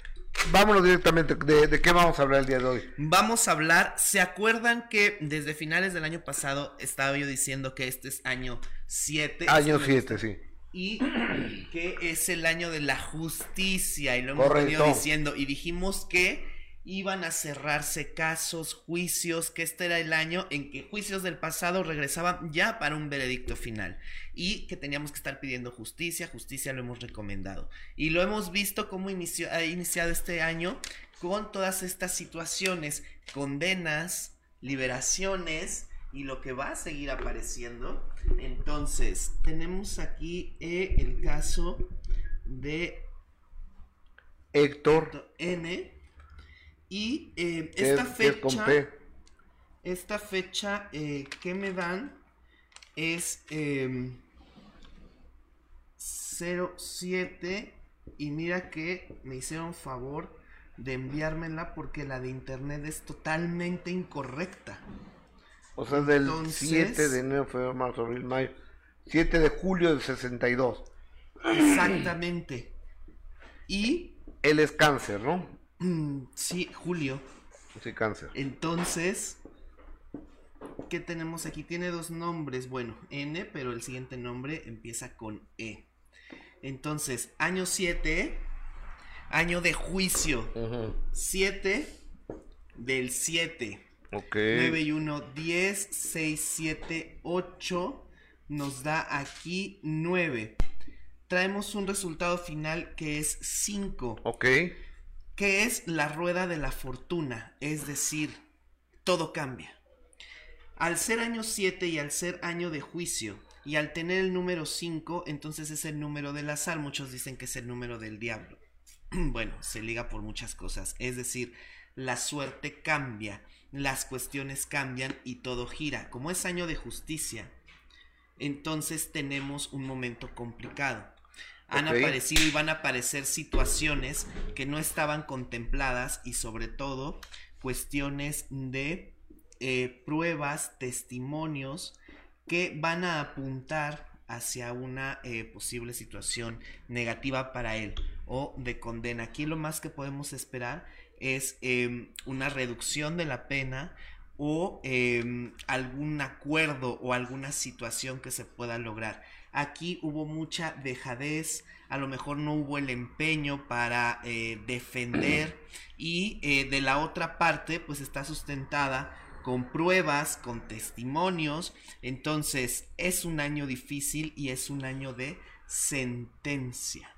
[SPEAKER 1] vámonos directamente. ¿De, de qué vamos a hablar el día de hoy?
[SPEAKER 7] Vamos a hablar, ¿se acuerdan que desde finales del año pasado estaba yo diciendo que este es año 7?
[SPEAKER 1] Año 7, sí.
[SPEAKER 7] Y que es el año de la justicia, y lo hemos
[SPEAKER 1] Correcto.
[SPEAKER 7] venido diciendo, y dijimos que iban a cerrarse casos, juicios, que este era el año en que juicios del pasado regresaban ya para un veredicto final, y que teníamos que estar pidiendo justicia, justicia lo hemos recomendado, y lo hemos visto cómo inició, ha iniciado este año con todas estas situaciones, condenas, liberaciones, y lo que va a seguir apareciendo. Entonces, tenemos aquí eh, el caso de
[SPEAKER 1] Héctor,
[SPEAKER 7] N. Y eh, esta
[SPEAKER 1] es- que es con
[SPEAKER 7] fecha,
[SPEAKER 1] P.
[SPEAKER 7] esta fecha eh, que me dan es em, 07. Y mira que me hicieron favor de enviármela porque la de internet es totalmente incorrecta.
[SPEAKER 1] O sea, del
[SPEAKER 7] Entonces-
[SPEAKER 1] 7 de enero, febrero, marzo, abril, mayo. 7 de julio del 62.
[SPEAKER 7] Exactamente. Y
[SPEAKER 1] Él es cáncer, ¿no?
[SPEAKER 7] Mm, sí, Julio.
[SPEAKER 1] Sí, cáncer.
[SPEAKER 7] Entonces, ¿qué tenemos aquí? Tiene dos nombres. Bueno, N, pero el siguiente nombre empieza con E. Entonces, año 7, año de juicio.
[SPEAKER 1] Ujú.
[SPEAKER 7] 7 del 7.
[SPEAKER 1] Ok.
[SPEAKER 7] 9 y 1, 10, 6, 7, 8. Nos da aquí 9. Traemos un resultado final que es 5
[SPEAKER 1] Ok.
[SPEAKER 7] Que es la rueda de la fortuna, es decir, todo cambia. Al ser año 7 y al ser año de juicio, y al tener el número 5, entonces es el número del azar, muchos dicen que es el número del diablo. bueno, se liga por muchas cosas, es decir, la suerte cambia, las cuestiones cambian y todo gira. Como es año de justicia, entonces tenemos un momento complicado. Han aparecido y van a aparecer situaciones que no estaban contempladas y sobre todo cuestiones de eh, pruebas, testimonios que van a apuntar hacia una eh, posible situación negativa para él o de condena. Aquí lo más que podemos esperar es em, una reducción de la pena o em, algún acuerdo o alguna situación que se pueda lograr. Aquí hubo mucha dejadez, a lo mejor no hubo el empeño para eh, defender y eh, de la otra parte pues está sustentada con pruebas, con testimonios, entonces es un año difícil y es un año de sentencia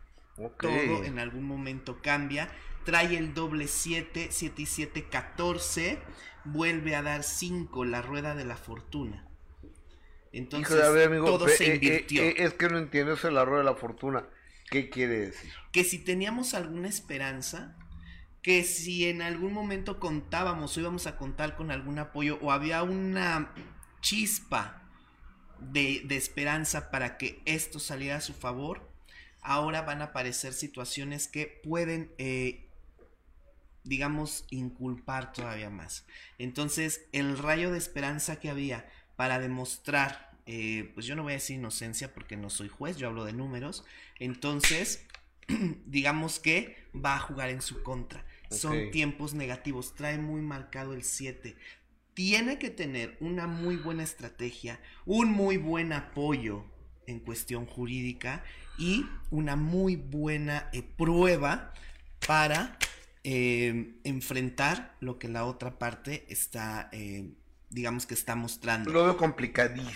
[SPEAKER 7] todo en algún momento cambia. Trae el doble 7, 7 y 7, 14. Vuelve a dar 5, la rueda de la fortuna. Entonces,
[SPEAKER 1] Híjole, a ver, amigo,
[SPEAKER 7] todo
[SPEAKER 1] pe-
[SPEAKER 7] se
[SPEAKER 1] eh, eh,
[SPEAKER 7] invirtió.
[SPEAKER 1] eh, es que no entiendo eso la rueda de la fortuna. ¿Qué quiere decir?
[SPEAKER 7] que si teníamos alguna esperanza, que si en algún momento contábamos o íbamos a contar con algún apoyo o había una chispa de, de esperanza para que esto saliera a su favor, ahora van a aparecer situaciones que pueden, eh, digamos, inculpar todavía más. Entonces, el rayo de esperanza que había para demostrar, eh, pues yo no voy a decir inocencia porque no soy juez, yo hablo de números, entonces, digamos que va a jugar en su contra. Son tiempos negativos, trae muy marcado el 7. Tiene que tener una muy buena estrategia, un muy buen apoyo en cuestión jurídica y una muy buena eh, prueba para eh, enfrentar lo que la otra parte está, eh, digamos que está mostrando.
[SPEAKER 1] Lo veo complicadísimo.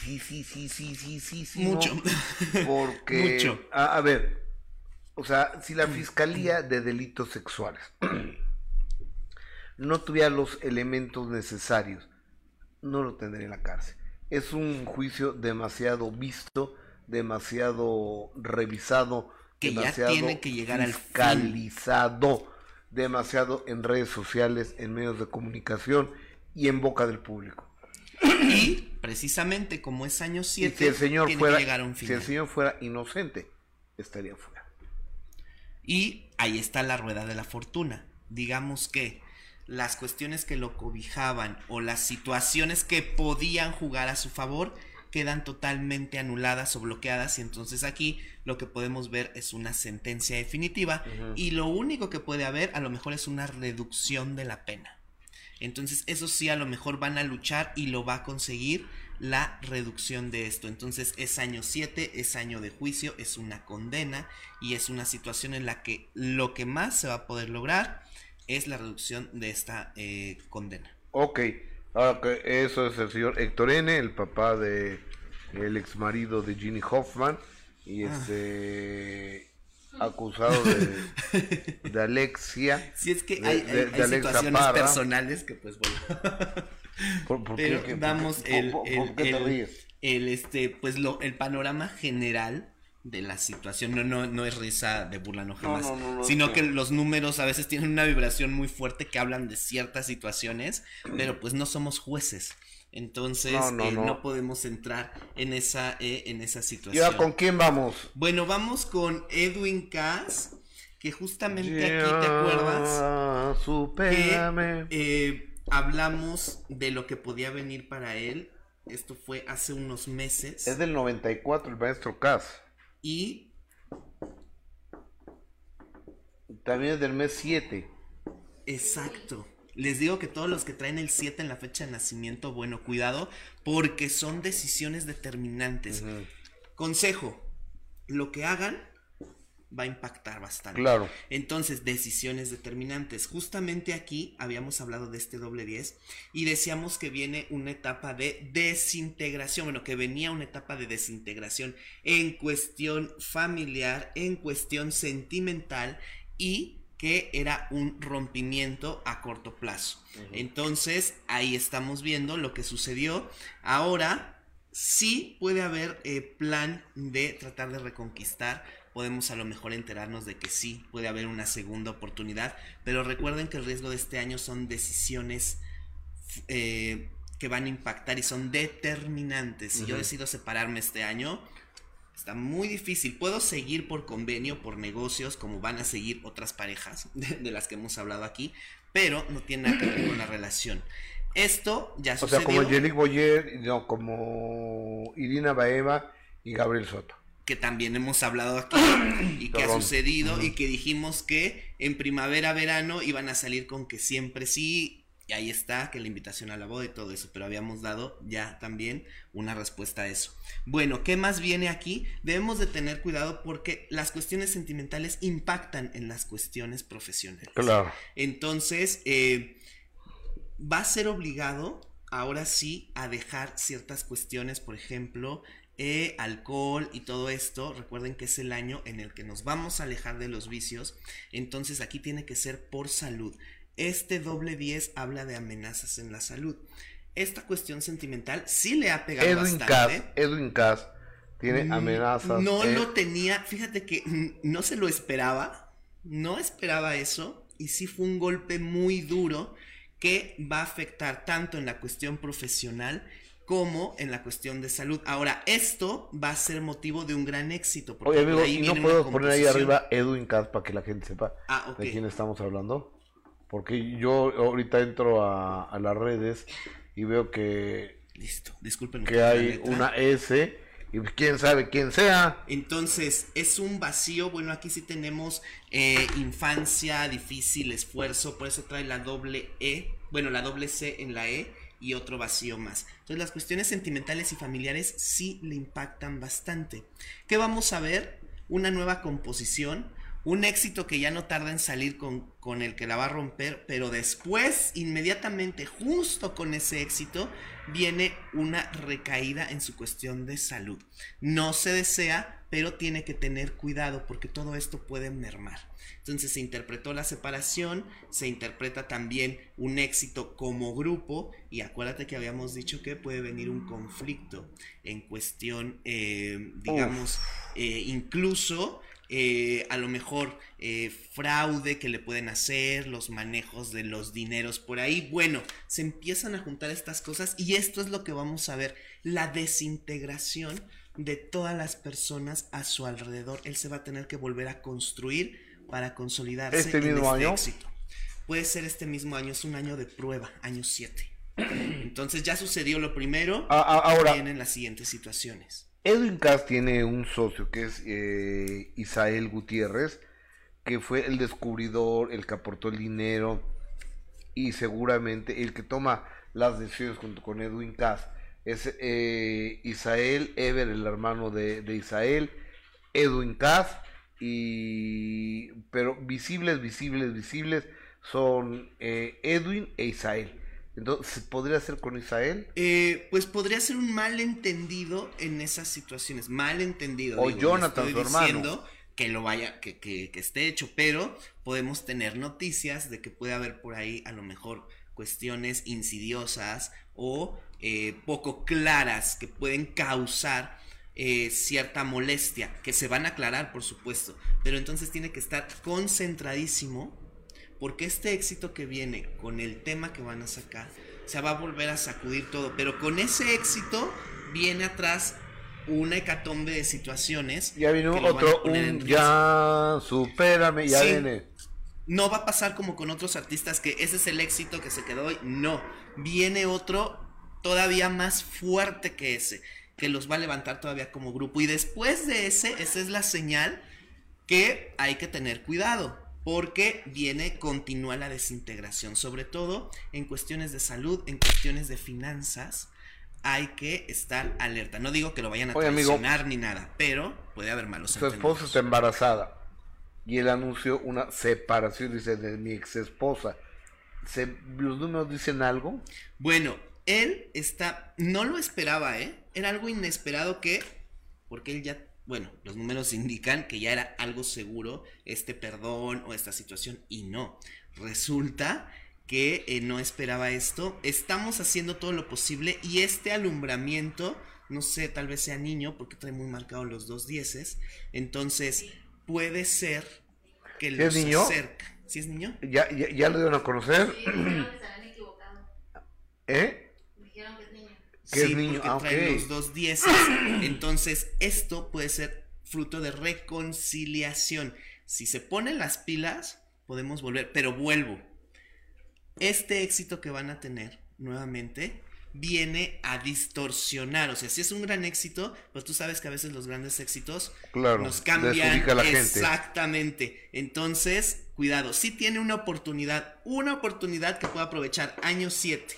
[SPEAKER 7] Mucho.
[SPEAKER 1] Porque,
[SPEAKER 7] Mucho.
[SPEAKER 1] A, a ver, o sea, si la Fiscalía de Delitos Sexuales no tuviera los elementos necesarios, no lo tendría en la cárcel. es un juicio demasiado visto, demasiado revisado,
[SPEAKER 7] Que ya
[SPEAKER 1] demasiado
[SPEAKER 7] tiene que llegar al fin.
[SPEAKER 1] fiscalizado, demasiado en redes sociales, en medios de comunicación y en boca del público.
[SPEAKER 7] Y precisamente como es año
[SPEAKER 1] Y
[SPEAKER 7] 7,
[SPEAKER 1] si el señor
[SPEAKER 7] tiene
[SPEAKER 1] fuera,
[SPEAKER 7] que llegar a un
[SPEAKER 1] si
[SPEAKER 7] final.
[SPEAKER 1] el señor fuera inocente, estaría fuera.
[SPEAKER 7] Y ahí está la rueda de la fortuna. Digamos que las cuestiones que lo cobijaban o las situaciones que podían jugar a su favor quedan totalmente anuladas o bloqueadas y entonces aquí lo que podemos ver es una sentencia definitiva y lo único que puede haber a lo mejor es una reducción de la pena. Entonces eso sí a lo mejor van a luchar y lo va a conseguir la reducción de esto. Entonces es año 7, es año de juicio, es una condena y es una situación en la que lo que más se va a poder lograr es la reducción de esta eh, condena.
[SPEAKER 1] Ok, ahora que eso es el señor Héctor N., el papá de el ex marido de Ginny Hoffman, y
[SPEAKER 7] Ah.
[SPEAKER 1] Acusado de, de Alexia.
[SPEAKER 7] Si es que
[SPEAKER 1] de-
[SPEAKER 7] hay,
[SPEAKER 1] de-
[SPEAKER 7] hay- situaciones
[SPEAKER 1] Parra.
[SPEAKER 7] personales que pues bueno.
[SPEAKER 1] ¿Por, por
[SPEAKER 7] Pero
[SPEAKER 1] qué,
[SPEAKER 7] damos
[SPEAKER 1] por-
[SPEAKER 7] el, el- este, pues lo, el panorama general de la situación. No, no, no es risa de burla, no jamás.
[SPEAKER 1] no, no, no,
[SPEAKER 7] sino que los números a veces tienen una vibración muy fuerte que hablan de ciertas situaciones, pero pues no somos jueces. Entonces
[SPEAKER 1] No, no,
[SPEAKER 7] eh,
[SPEAKER 1] no.
[SPEAKER 7] no podemos entrar en esa, eh, en esa
[SPEAKER 1] ¿Y
[SPEAKER 7] situación.
[SPEAKER 1] ahora con quién vamos?
[SPEAKER 7] Bueno, vamos con Edwin Cass, que justamente aquí te acuerdas
[SPEAKER 1] Ya, supérame.
[SPEAKER 7] eh, hablamos de lo que podía venir para él. Esto fue hace unos meses.
[SPEAKER 1] Es del 94, el maestro Cas.
[SPEAKER 7] Y
[SPEAKER 1] También es del mes 7.
[SPEAKER 7] exacto. Les digo que todos los que traen el 7 en la fecha de nacimiento, bueno, cuidado, porque son decisiones determinantes. Consejo, lo que hagan va a impactar bastante.
[SPEAKER 1] Claro.
[SPEAKER 7] Entonces, decisiones determinantes. Justamente aquí habíamos hablado de este doble 10 y decíamos que viene una etapa de desintegración, bueno, que venía una etapa de desintegración en cuestión familiar, en cuestión sentimental y que era un rompimiento a corto plazo. Entonces, ahí estamos viendo lo que sucedió. Ahora, sí puede haber eh, plan de tratar de reconquistar. Podemos a lo mejor enterarnos de que sí puede haber una segunda oportunidad. Pero recuerden que el riesgo de este año son decisiones eh, que van a impactar y son determinantes. Si yo decido separarme este año, está muy difícil. Puedo seguir por convenio, por negocios, como van a seguir otras parejas de, de las que hemos hablado aquí, pero no tiene nada que ver con la relación. Esto ya
[SPEAKER 1] O
[SPEAKER 7] sucedió.
[SPEAKER 1] sea, como Yelick Boyer, no, como Irina Baeva y Gabriel Soto.
[SPEAKER 7] que también hemos hablado aquí y que ha sucedido y que dijimos que en primavera, verano iban a salir con que siempre sí, y ahí está, que la invitación a la boda y todo eso, pero habíamos dado ya también una respuesta a eso. Bueno, ¿qué más viene aquí? Debemos de tener cuidado porque las cuestiones sentimentales impactan en las cuestiones profesionales.
[SPEAKER 1] Claro.
[SPEAKER 7] Entonces, eh, va a ser obligado, ahora sí, a dejar ciertas cuestiones, por ejemplo, eh, alcohol y todo esto. Recuerden que es el año en el que nos vamos a alejar de los vicios. Entonces, aquí tiene que ser por salud. Este doble 10 habla de amenazas en la salud. Esta cuestión sentimental sí le ha pegado
[SPEAKER 1] Edwin
[SPEAKER 7] bastante.
[SPEAKER 1] Cass, Edwin Cass tiene amenazas.
[SPEAKER 7] No
[SPEAKER 1] eh,
[SPEAKER 7] lo tenía, fíjate que no se lo esperaba, no esperaba eso y sí fue un golpe muy duro que va a afectar tanto en la cuestión profesional como en la cuestión de salud. Ahora, esto va a ser motivo de un gran éxito. porque
[SPEAKER 1] Oye,
[SPEAKER 7] por
[SPEAKER 1] amigo,
[SPEAKER 7] ahí
[SPEAKER 1] ¿y no puedo poner ahí arriba Edwin Cass para que la gente sepa
[SPEAKER 7] Ah,
[SPEAKER 1] de quién estamos hablando? Porque yo ahorita entro a, a las redes y veo que,
[SPEAKER 7] Listo, disculpen.
[SPEAKER 1] que hay una S y pues, quién sabe quién sea.
[SPEAKER 7] Entonces, es un vacío. Bueno, aquí sí tenemos eh, infancia, difícil, esfuerzo. Por eso trae la doble E. Bueno, la doble C en la E y otro vacío más. Entonces, las cuestiones sentimentales y familiares sí le impactan bastante. ¿Qué vamos a ver? Una nueva composición. Un éxito que ya no tarda en salir con, con el que la va a romper, pero después, inmediatamente, justo con ese éxito, viene una recaída en su cuestión de salud. No se desea, pero tiene que tener cuidado porque todo esto puede mermar. Entonces se interpretó la separación, se interpreta también un éxito como grupo y acuérdate que habíamos dicho que puede venir un conflicto en cuestión, eh, digamos, eh, incluso eh, a lo mejor fraude que le pueden hacer, los manejos de los dineros por ahí. Bueno, se empiezan a juntar estas cosas y esto es lo que vamos a ver, la desintegración de todas las personas a su alrededor. Él se va a tener que volver a construir para consolidarse
[SPEAKER 1] ¿Este mismo
[SPEAKER 7] en este
[SPEAKER 1] año?
[SPEAKER 7] éxito. Puede ser este mismo año, es un año de prueba, año 7. Entonces ya sucedió lo primero,
[SPEAKER 1] A- a- ahora,
[SPEAKER 7] vienen las siguientes situaciones.
[SPEAKER 1] Edwin Cass tiene un socio que es eh, Isael Gutiérrez, que fue el descubridor, el que aportó el dinero y seguramente el que toma las decisiones junto con Edwin Cass. Es eh, Isael Ever, el hermano de, Isael, Edwin Cass, y pero visibles, visibles, visibles son eh, Edwin e Isael. Entonces, ¿podría ser con Isael?
[SPEAKER 7] Eh, pues podría ser un malentendido en esas situaciones, malentendido.
[SPEAKER 1] O
[SPEAKER 7] digo,
[SPEAKER 1] Jonathan,
[SPEAKER 7] estoy
[SPEAKER 1] su hermano.
[SPEAKER 7] diciendo que lo vaya, que, que, que esté hecho, pero podemos tener noticias de que puede haber por ahí a lo mejor cuestiones insidiosas o eh, poco claras que pueden causar eh, cierta molestia, que se van a aclarar, por supuesto, pero entonces tiene que estar concentradísimo porque este éxito que viene con el tema que van a sacar, se va a volver a sacudir todo, pero con ese éxito viene atrás una hecatombe de situaciones.
[SPEAKER 1] Ya vino otro, un ya, supérame, ya
[SPEAKER 7] Sí.
[SPEAKER 1] viene.
[SPEAKER 7] No va a pasar como con otros artistas que ese es el éxito que se quedó hoy. No, viene otro todavía más fuerte que ese, que los va a levantar todavía como grupo. Y después de ese, esa es la señal que hay que tener cuidado. Porque viene, continúa la desintegración, sobre todo en cuestiones de salud, en cuestiones de finanzas, hay que estar alerta. No digo que lo vayan a
[SPEAKER 1] Oye, amigo.
[SPEAKER 7] traicionar ni nada, pero puede haber malos
[SPEAKER 1] Su esposa está embarazada y él anunció una separación, dice, de mi ex esposa. ¿Los números dicen algo?
[SPEAKER 7] Bueno, él está, no lo esperaba, ¿eh? Era algo inesperado que, porque él ya, bueno, los números indican que ya era algo seguro este perdón o esta situación y no. Resulta que eh, no esperaba esto. Estamos haciendo todo lo posible y este alumbramiento, no sé, tal vez sea niño porque trae muy marcados los dos dieces. Entonces, puede ser que
[SPEAKER 1] ¿Sí
[SPEAKER 7] los
[SPEAKER 1] es niño?
[SPEAKER 7] acerca. ¿Sí es niño?
[SPEAKER 1] ¿Ya, ya, ya lo dieron a conocer?
[SPEAKER 2] dijeron que se habían equivocado.
[SPEAKER 1] ¿Eh?
[SPEAKER 2] Es niño.
[SPEAKER 1] Es
[SPEAKER 7] Sí,
[SPEAKER 1] niño,
[SPEAKER 7] porque
[SPEAKER 1] ah,
[SPEAKER 7] trae
[SPEAKER 1] ok.
[SPEAKER 7] los dos dieces. Entonces, esto puede ser fruto de reconciliación. Si se ponen las pilas, podemos volver. Pero vuelvo. Este éxito que van a tener nuevamente viene a distorsionar. O sea, si es un gran éxito, pues tú sabes que a veces los grandes éxitos
[SPEAKER 1] Claro,
[SPEAKER 7] nos cambian
[SPEAKER 1] la gente.
[SPEAKER 7] exactamente. Entonces, cuidado, si tiene una oportunidad, una oportunidad que pueda aprovechar año 7.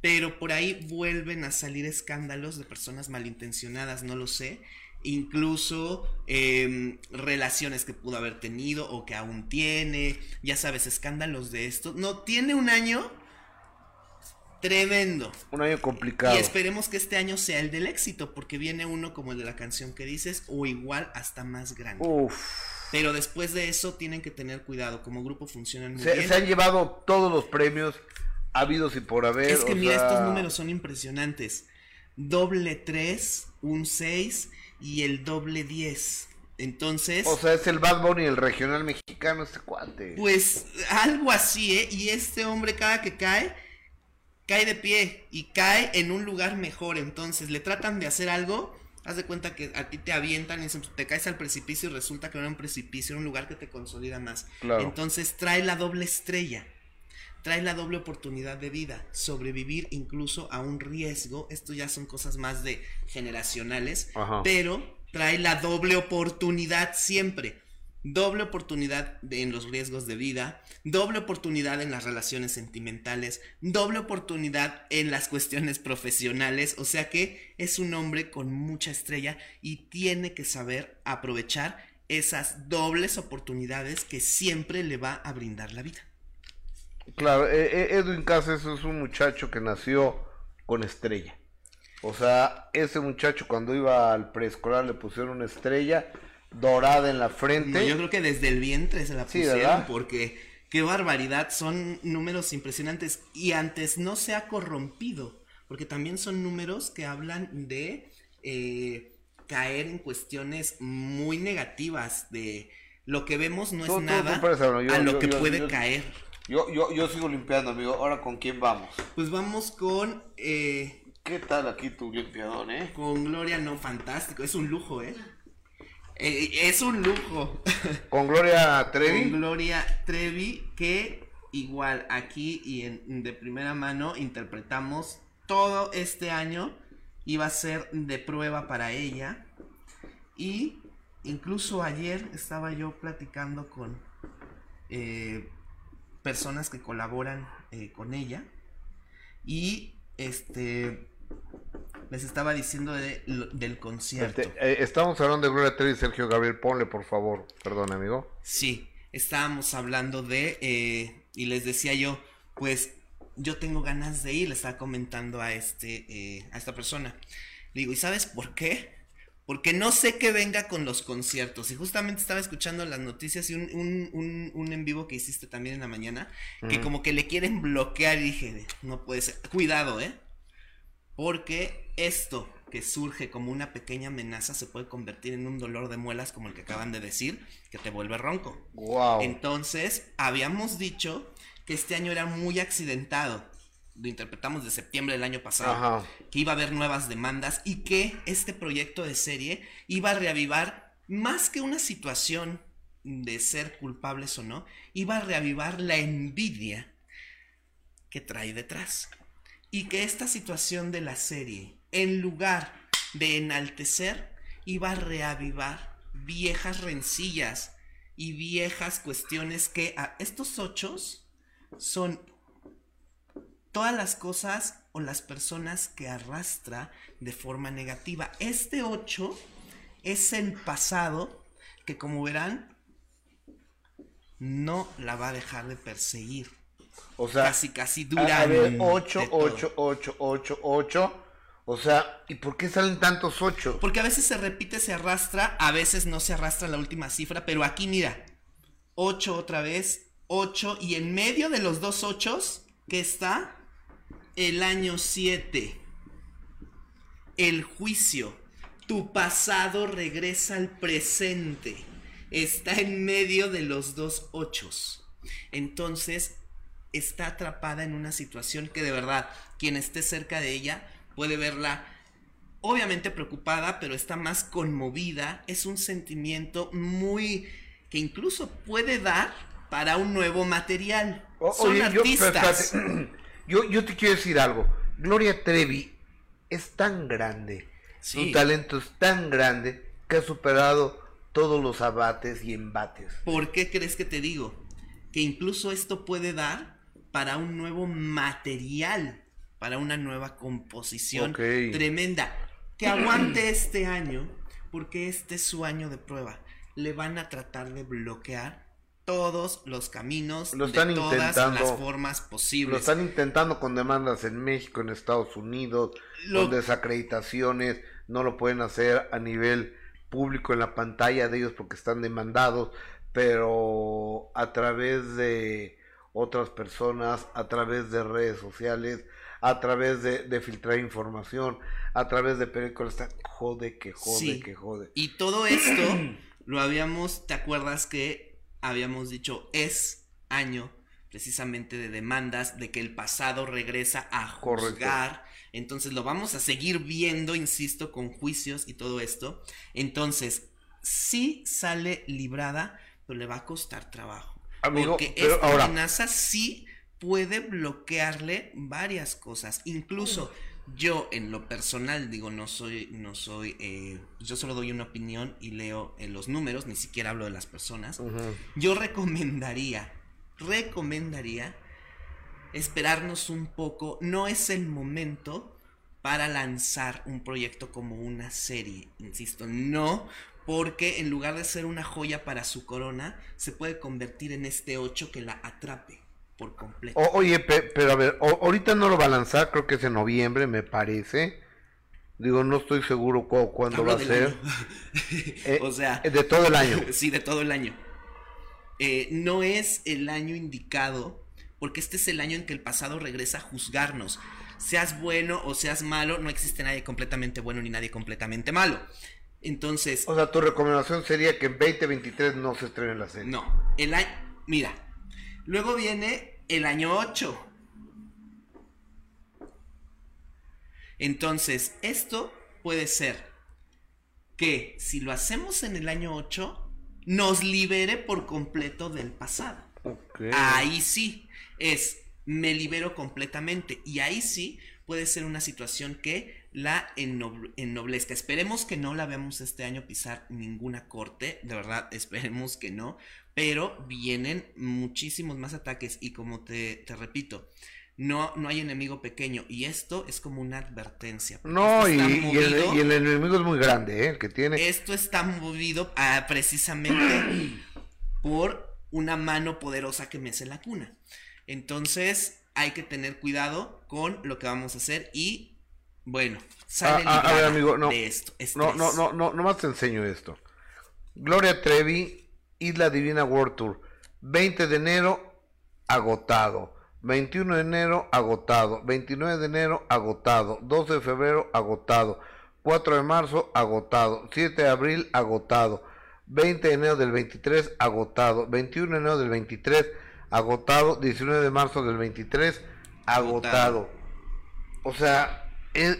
[SPEAKER 7] Pero por ahí vuelven a salir escándalos de personas malintencionadas, no lo sé. Incluso em, relaciones que pudo haber tenido o que aún tiene. Ya sabes, escándalos de esto. No, tiene un año tremendo.
[SPEAKER 1] Un año complicado.
[SPEAKER 7] Y esperemos que este año sea el del éxito, porque viene uno como el de la canción que dices, o igual hasta más grande.
[SPEAKER 1] Uf.
[SPEAKER 7] Pero después de eso tienen que tener cuidado, como grupo funcionan muy
[SPEAKER 1] Se,
[SPEAKER 7] bien.
[SPEAKER 1] se han llevado todos los premios habidos y por haber.
[SPEAKER 7] es que
[SPEAKER 1] o
[SPEAKER 7] mira,
[SPEAKER 1] sea,
[SPEAKER 7] estos números son impresionantes. Doble 3, un 6 y el doble 10. Entonces,
[SPEAKER 1] O sea, es el Bad Bunny, el regional mexicano, este cuate.
[SPEAKER 7] pues algo así, ¿eh? Y este hombre cada que cae, cae de pie y cae en un lugar mejor. Entonces le tratan de hacer algo. Haz de cuenta que a ti te avientan y dicen, te caes al precipicio y resulta que no era un precipicio, era un lugar que te consolida más.
[SPEAKER 1] Claro.
[SPEAKER 7] Entonces trae la doble estrella, trae la doble oportunidad de vida, sobrevivir incluso a un riesgo. Esto ya son cosas más de generacionales,
[SPEAKER 1] Ajá.
[SPEAKER 7] pero trae la doble oportunidad siempre. Doble oportunidad de- en los riesgos de vida, doble oportunidad en las relaciones sentimentales, doble oportunidad en las cuestiones profesionales, o sea que es un hombre con mucha estrella y tiene que saber aprovechar esas dobles oportunidades que siempre le va a brindar la vida.
[SPEAKER 1] Claro, eh, eh, Edwin Casas es un muchacho que nació con estrella. O sea, ese muchacho cuando iba al preescolar le pusieron una estrella dorada en la frente.
[SPEAKER 7] No, yo creo que desde el vientre se la pusieron porque qué barbaridad, son números impresionantes y antes no se ha corrompido, porque también son números que hablan de eh, caer en cuestiones muy negativas, de lo que vemos no es nada a lo que puede caer.
[SPEAKER 1] Yo, yo, yo sigo limpiando, amigo. Ahora, ¿con quién vamos?
[SPEAKER 7] Pues vamos con... eh,
[SPEAKER 1] ¿Qué tal aquí tu limpiador, eh?
[SPEAKER 7] Con Gloria, no, fantástico. Es un lujo, ¿eh? Eh, es un lujo.
[SPEAKER 1] Con Gloria
[SPEAKER 7] Con
[SPEAKER 1] Trevi.
[SPEAKER 7] Gloria Trevi, que igual aquí y en, de primera mano interpretamos todo este año. Iba a ser de prueba para ella. Y incluso ayer estaba yo platicando con eh, personas que colaboran eh, con ella. Y este les estaba diciendo de- del concierto.
[SPEAKER 1] Este, eh, estamos hablando de Gloria Trevi y Sergio Gabriel. Ponle, por favor. Perdón, amigo.
[SPEAKER 7] Sí, estábamos hablando de, eh, y les decía yo, pues yo tengo ganas de ir, le estaba comentando a este, eh, a esta persona. Le digo, ¿y sabes por qué? Porque no sé qué venga con los conciertos. Y justamente estaba escuchando las noticias y un, un, un, un en vivo que hiciste también en la mañana, que
[SPEAKER 1] Ujú.
[SPEAKER 7] como que le quieren bloquear y dije, no puede ser. Cuidado, ¿eh? Porque esto que surge como una pequeña amenaza se puede convertir en un dolor de muelas como el que acaban de decir, que te vuelve ronco.
[SPEAKER 1] Wow.
[SPEAKER 7] Entonces, habíamos dicho que este año era muy accidentado. Lo interpretamos de septiembre del año pasado.
[SPEAKER 1] Ajá.
[SPEAKER 7] Que iba a haber nuevas demandas y que este proyecto de serie iba a reavivar más que una situación de ser culpables o no, iba a reavivar la envidia que trae detrás. Y que esta situación de la serie, en lugar de enaltecer, iba a reavivar viejas rencillas y viejas cuestiones que a estos ochos son todas las cosas o las personas que arrastra de forma negativa. Este 8 es el pasado que como verán no la va a dejar de perseguir.
[SPEAKER 1] O sea,
[SPEAKER 7] casi casi dura.
[SPEAKER 1] a ver, 8, 8, 8, 8, 8. O sea, ¿y por qué salen tantos 8?
[SPEAKER 7] Porque a veces se repite, se arrastra, a veces no se arrastra la última cifra, pero aquí mira, 8 otra vez, 8 y en medio de los dos 8 que está el año 7. El juicio. Tu pasado regresa al presente. Está en medio de los dos ochos. Entonces, está atrapada en una situación que de verdad, quien esté cerca de ella puede verla obviamente preocupada, pero está más conmovida. Es un sentimiento muy que incluso puede dar para un nuevo material.
[SPEAKER 1] O-
[SPEAKER 7] Son
[SPEAKER 1] oye,
[SPEAKER 7] artistas.
[SPEAKER 1] yo, yo te quiero decir algo. Gloria Trevi es tan grande,
[SPEAKER 7] Sí.
[SPEAKER 1] su talento es tan grande que ha superado todos los abates y embates.
[SPEAKER 7] ¿Por qué crees que te digo? Que incluso esto puede dar para un nuevo material, para una nueva composición tremenda. Que aguante este año, porque este es su año de prueba. Le van a tratar de bloquear todos los caminos
[SPEAKER 1] Lo están
[SPEAKER 7] de todas
[SPEAKER 1] intentando.
[SPEAKER 7] las formas posibles.
[SPEAKER 1] Lo están intentando con demandas en México, en Estados Unidos,
[SPEAKER 7] Lo-
[SPEAKER 1] con desacreditaciones, no lo pueden hacer a nivel público en la pantalla de ellos porque están demandados, pero a través de otras personas, a través de redes sociales, a través de, de filtrar información, a través de películas, jode que jode
[SPEAKER 7] Sí.
[SPEAKER 1] que jode.
[SPEAKER 7] Y todo esto lo habíamos, ¿te acuerdas que habíamos dicho es año precisamente de demandas, de que el pasado regresa a
[SPEAKER 1] Correcto.
[SPEAKER 7] juzgar? Entonces lo vamos a seguir viendo, insisto, con juicios y todo esto. Entonces, sí sale librada, pero le va a costar trabajo.
[SPEAKER 1] Amigo,
[SPEAKER 7] porque
[SPEAKER 1] pero
[SPEAKER 7] esta
[SPEAKER 1] ahora-
[SPEAKER 7] amenaza sí puede bloquearle varias cosas. Incluso yo en lo personal digo, no soy, no soy, eh, yo solo doy una opinión y leo eh, los números, ni siquiera hablo de las personas. Yo recomendaría, recomendaría esperarnos un poco. No es el momento para lanzar un proyecto como una serie, insisto, no, porque en lugar de ser una joya para su corona, se puede convertir en este 8 que la atrape por completo.
[SPEAKER 1] O- oye, pe- pero a ver, ahorita no lo va a lanzar, creo que es en noviembre, me parece. Digo, no estoy seguro cu- cuándo
[SPEAKER 7] Hablo
[SPEAKER 1] va a ser. Eh,
[SPEAKER 7] o sea,
[SPEAKER 1] De todo el año.
[SPEAKER 7] sí, de todo el año. Eh, no es el año indicado, porque este es el año en que el pasado regresa a juzgarnos. Seas bueno o seas malo, no existe nadie completamente bueno ni nadie completamente malo. Entonces,
[SPEAKER 1] O sea, tu recomendación sería que en 2023 no se estrene la serie.
[SPEAKER 7] no, el año, mira, luego viene el año 8. Entonces, esto puede ser que si lo hacemos en el año 8, nos libere por completo del pasado. Ahí sí, es, me libero completamente. Y ahí sí puede ser una situación que la ennoble- ennoblezca. Esperemos que no la veamos este año pisar ninguna corte, de verdad, esperemos que no. Pero vienen muchísimos más ataques y como te, te repito, no, no hay enemigo pequeño. Y esto es como una advertencia.
[SPEAKER 1] No, y, el,
[SPEAKER 7] movido-
[SPEAKER 1] y el enemigo es muy grande, ¿eh? El que tiene.
[SPEAKER 7] esto está movido ah, precisamente por una mano poderosa que mece la cuna. Entonces hay que tener cuidado con lo que vamos a hacer y bueno, sale
[SPEAKER 1] Ah, ah, a ver, amigo, no.
[SPEAKER 7] de esto.
[SPEAKER 1] No,
[SPEAKER 7] estrés.
[SPEAKER 1] no, no, no, nomás te enseño esto. Gloria Trevi, Isla Divina World Tour. 20 de enero, agotado. 21 de enero, agotado. 29 de enero, agotado. 12 de febrero, agotado. 4 de marzo, agotado. 7 de abril, agotado. 20 de enero del 23, agotado. 21 de enero del 23, agotado. 19 de marzo del 23, agotado. O sea, es,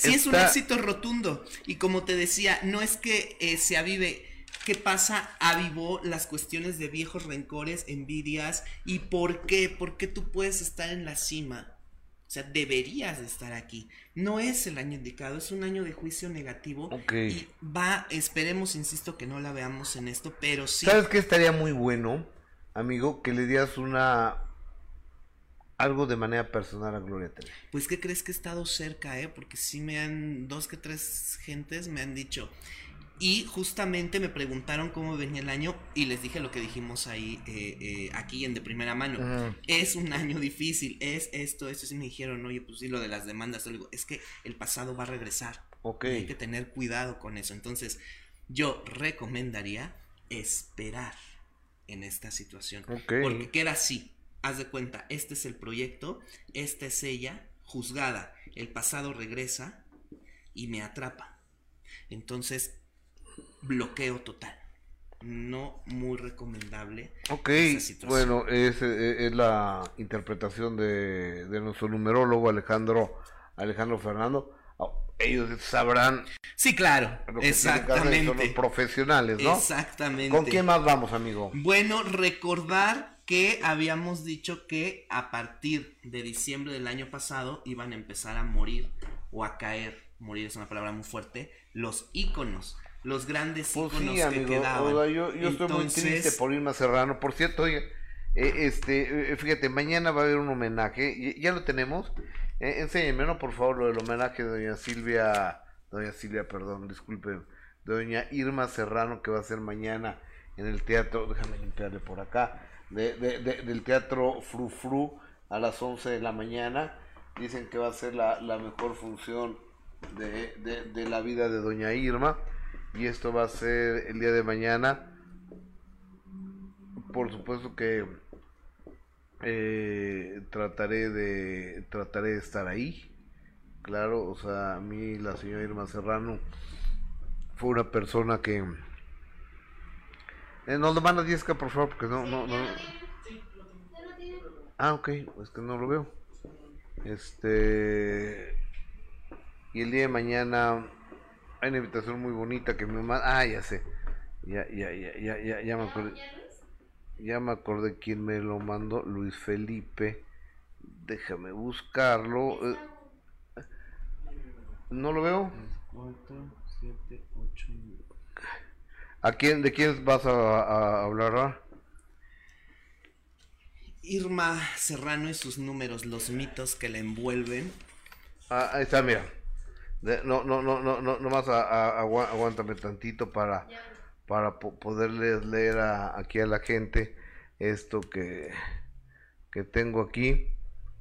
[SPEAKER 7] Sí, es un éxito rotundo. Y como te decía, no es que eh, se avive. ¿Qué pasa? Avivó las cuestiones de viejos rencores, envidias. ¿Y por qué? ¿Por qué tú puedes estar en la cima? O sea, deberías de estar aquí. No es el año indicado, es un año de juicio negativo.
[SPEAKER 1] Ok.
[SPEAKER 7] Y va, esperemos, insisto, que no la veamos en esto, pero sí.
[SPEAKER 1] ¿Sabes qué estaría muy bueno, amigo? Que le dieras una. algo de manera personal a Gloria Trevi.
[SPEAKER 7] Pues, ¿qué crees que he estado cerca, eh? Porque sí me han, dos que tres gentes me han dicho. Y justamente me preguntaron cómo venía el año y les dije lo que dijimos ahí, eh, eh, aquí en de primera mano. Es un año difícil, es esto, esto. Y me dijeron, oye, pues sí, lo de las demandas. Yo digo, es que el pasado va a regresar.
[SPEAKER 1] Ok.
[SPEAKER 7] Hay que tener cuidado con eso. Entonces, yo recomendaría esperar en esta situación.
[SPEAKER 1] Ok.
[SPEAKER 7] Porque queda así. Haz de cuenta, este es el proyecto, esta es ella, juzgada. El pasado regresa y me atrapa. Entonces, bloqueo total. No muy recomendable.
[SPEAKER 1] Ok,
[SPEAKER 7] esa
[SPEAKER 1] bueno, es, eh, es la interpretación de, de nuestro numerólogo Alejandro Alejandro Fernando. Oh, ellos sabrán
[SPEAKER 7] Sí, claro.
[SPEAKER 1] lo que son los
[SPEAKER 7] Exactamente.
[SPEAKER 1] profesionales, ¿no?
[SPEAKER 7] Exactamente.
[SPEAKER 1] ¿Con quién más vamos, amigo?
[SPEAKER 7] Bueno, recordar que habíamos dicho que a partir de diciembre del año pasado iban a empezar a morir o a caer, morir es una palabra muy fuerte, los íconos, los grandes
[SPEAKER 1] Pues
[SPEAKER 7] íconos
[SPEAKER 1] sí,
[SPEAKER 7] que quedaban.
[SPEAKER 1] o sea, yo yo estoy muy
[SPEAKER 7] Entonces,
[SPEAKER 1] triste por Irma Serrano. Por cierto, oye, eh, este, eh, fíjate, mañana va a haber un homenaje. y- ¿Ya lo tenemos? Eh, enséñeme, ¿no? Por favor, lo del homenaje de doña Silvia, doña Silvia, perdón, disculpe, de doña Irma Serrano que va a ser mañana en el teatro, déjame limpiarle por acá, de, de- de- del teatro Fru Fru a las 11 de la mañana. Dicen que va a ser la, la mejor función de- de la vida de doña Irma. Y esto va a ser el día de mañana. Por supuesto que eh, trataré de trataré de estar ahí. Claro, o sea, a mí la señora Irma Serrano fue una persona que eh, nos lo manda Diezca, por favor, porque no, no, no. Ah, ok, es que no lo veo. Este. Y el día de mañana hay una invitación muy bonita que me manda. Ah, ya sé. Ya, ya, ya, ya, ya, ya me acordé. Ya me acordé quién me lo mandó. Luis Felipe. Déjame buscarlo. Eh, No lo veo. ¿A quién, ¿De quién vas a, a hablar? ah?
[SPEAKER 7] Irma Serrano y sus números, los mitos que la envuelven.
[SPEAKER 1] Ah, ahí está, mira. De- no, no, no, no, no, nomás a- a- agua- aguántame tantito para, para po- poderles leer a- aquí a la gente esto que, que tengo aquí.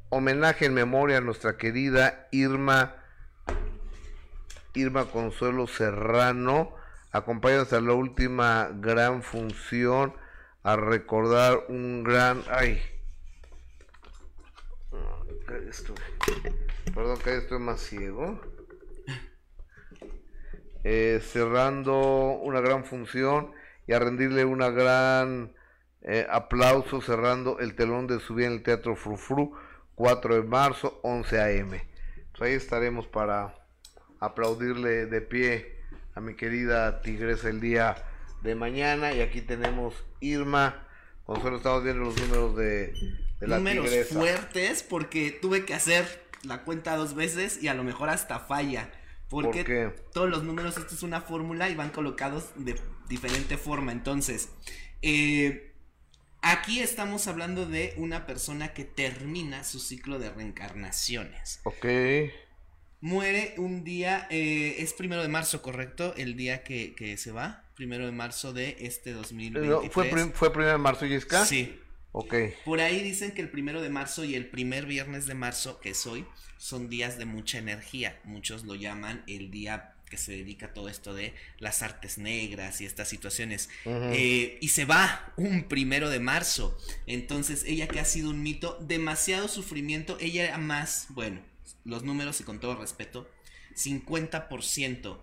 [SPEAKER 1] Homenaje en memoria a nuestra querida Irma Irma Consuelo Serrano. Acompáñanos a la última gran función a recordar un gran... ¡Ay! Perdón que estoy más ciego. Eh, cerrando una gran función y a rendirle una gran eh, aplauso cerrando el telón de su en el Teatro Frufru 4 de marzo 11 a.m. Pues ahí estaremos para aplaudirle de pie a mi querida Tigresa el día de mañana. Y aquí tenemos Irma. Consuelo estamos viendo los números de, de la
[SPEAKER 7] números fuertes porque tuve que hacer la cuenta dos veces y a lo mejor hasta falla porque todos los números, esto es una fórmula y van colocados de diferente forma. Entonces, eh, aquí estamos hablando de una persona que termina su ciclo de reencarnaciones.
[SPEAKER 1] Ok.
[SPEAKER 7] Muere un día, eh, es primero de marzo, ¿correcto? El día que, que, se va, primero de marzo de este 2023.
[SPEAKER 1] ¿Fue, ¿Fue primero de marzo, Jessica?
[SPEAKER 7] Sí.
[SPEAKER 1] Ok.
[SPEAKER 7] Por ahí dicen que el primero de marzo y el primer viernes de marzo, que es hoy, son días de mucha energía. Muchos lo llaman el día que se dedica a todo esto de las artes negras y estas situaciones. Eh, y se va un primero de marzo. Entonces, ella que ha sido un mito, demasiado sufrimiento, ella era más, bueno, los números y con todo respeto, 50%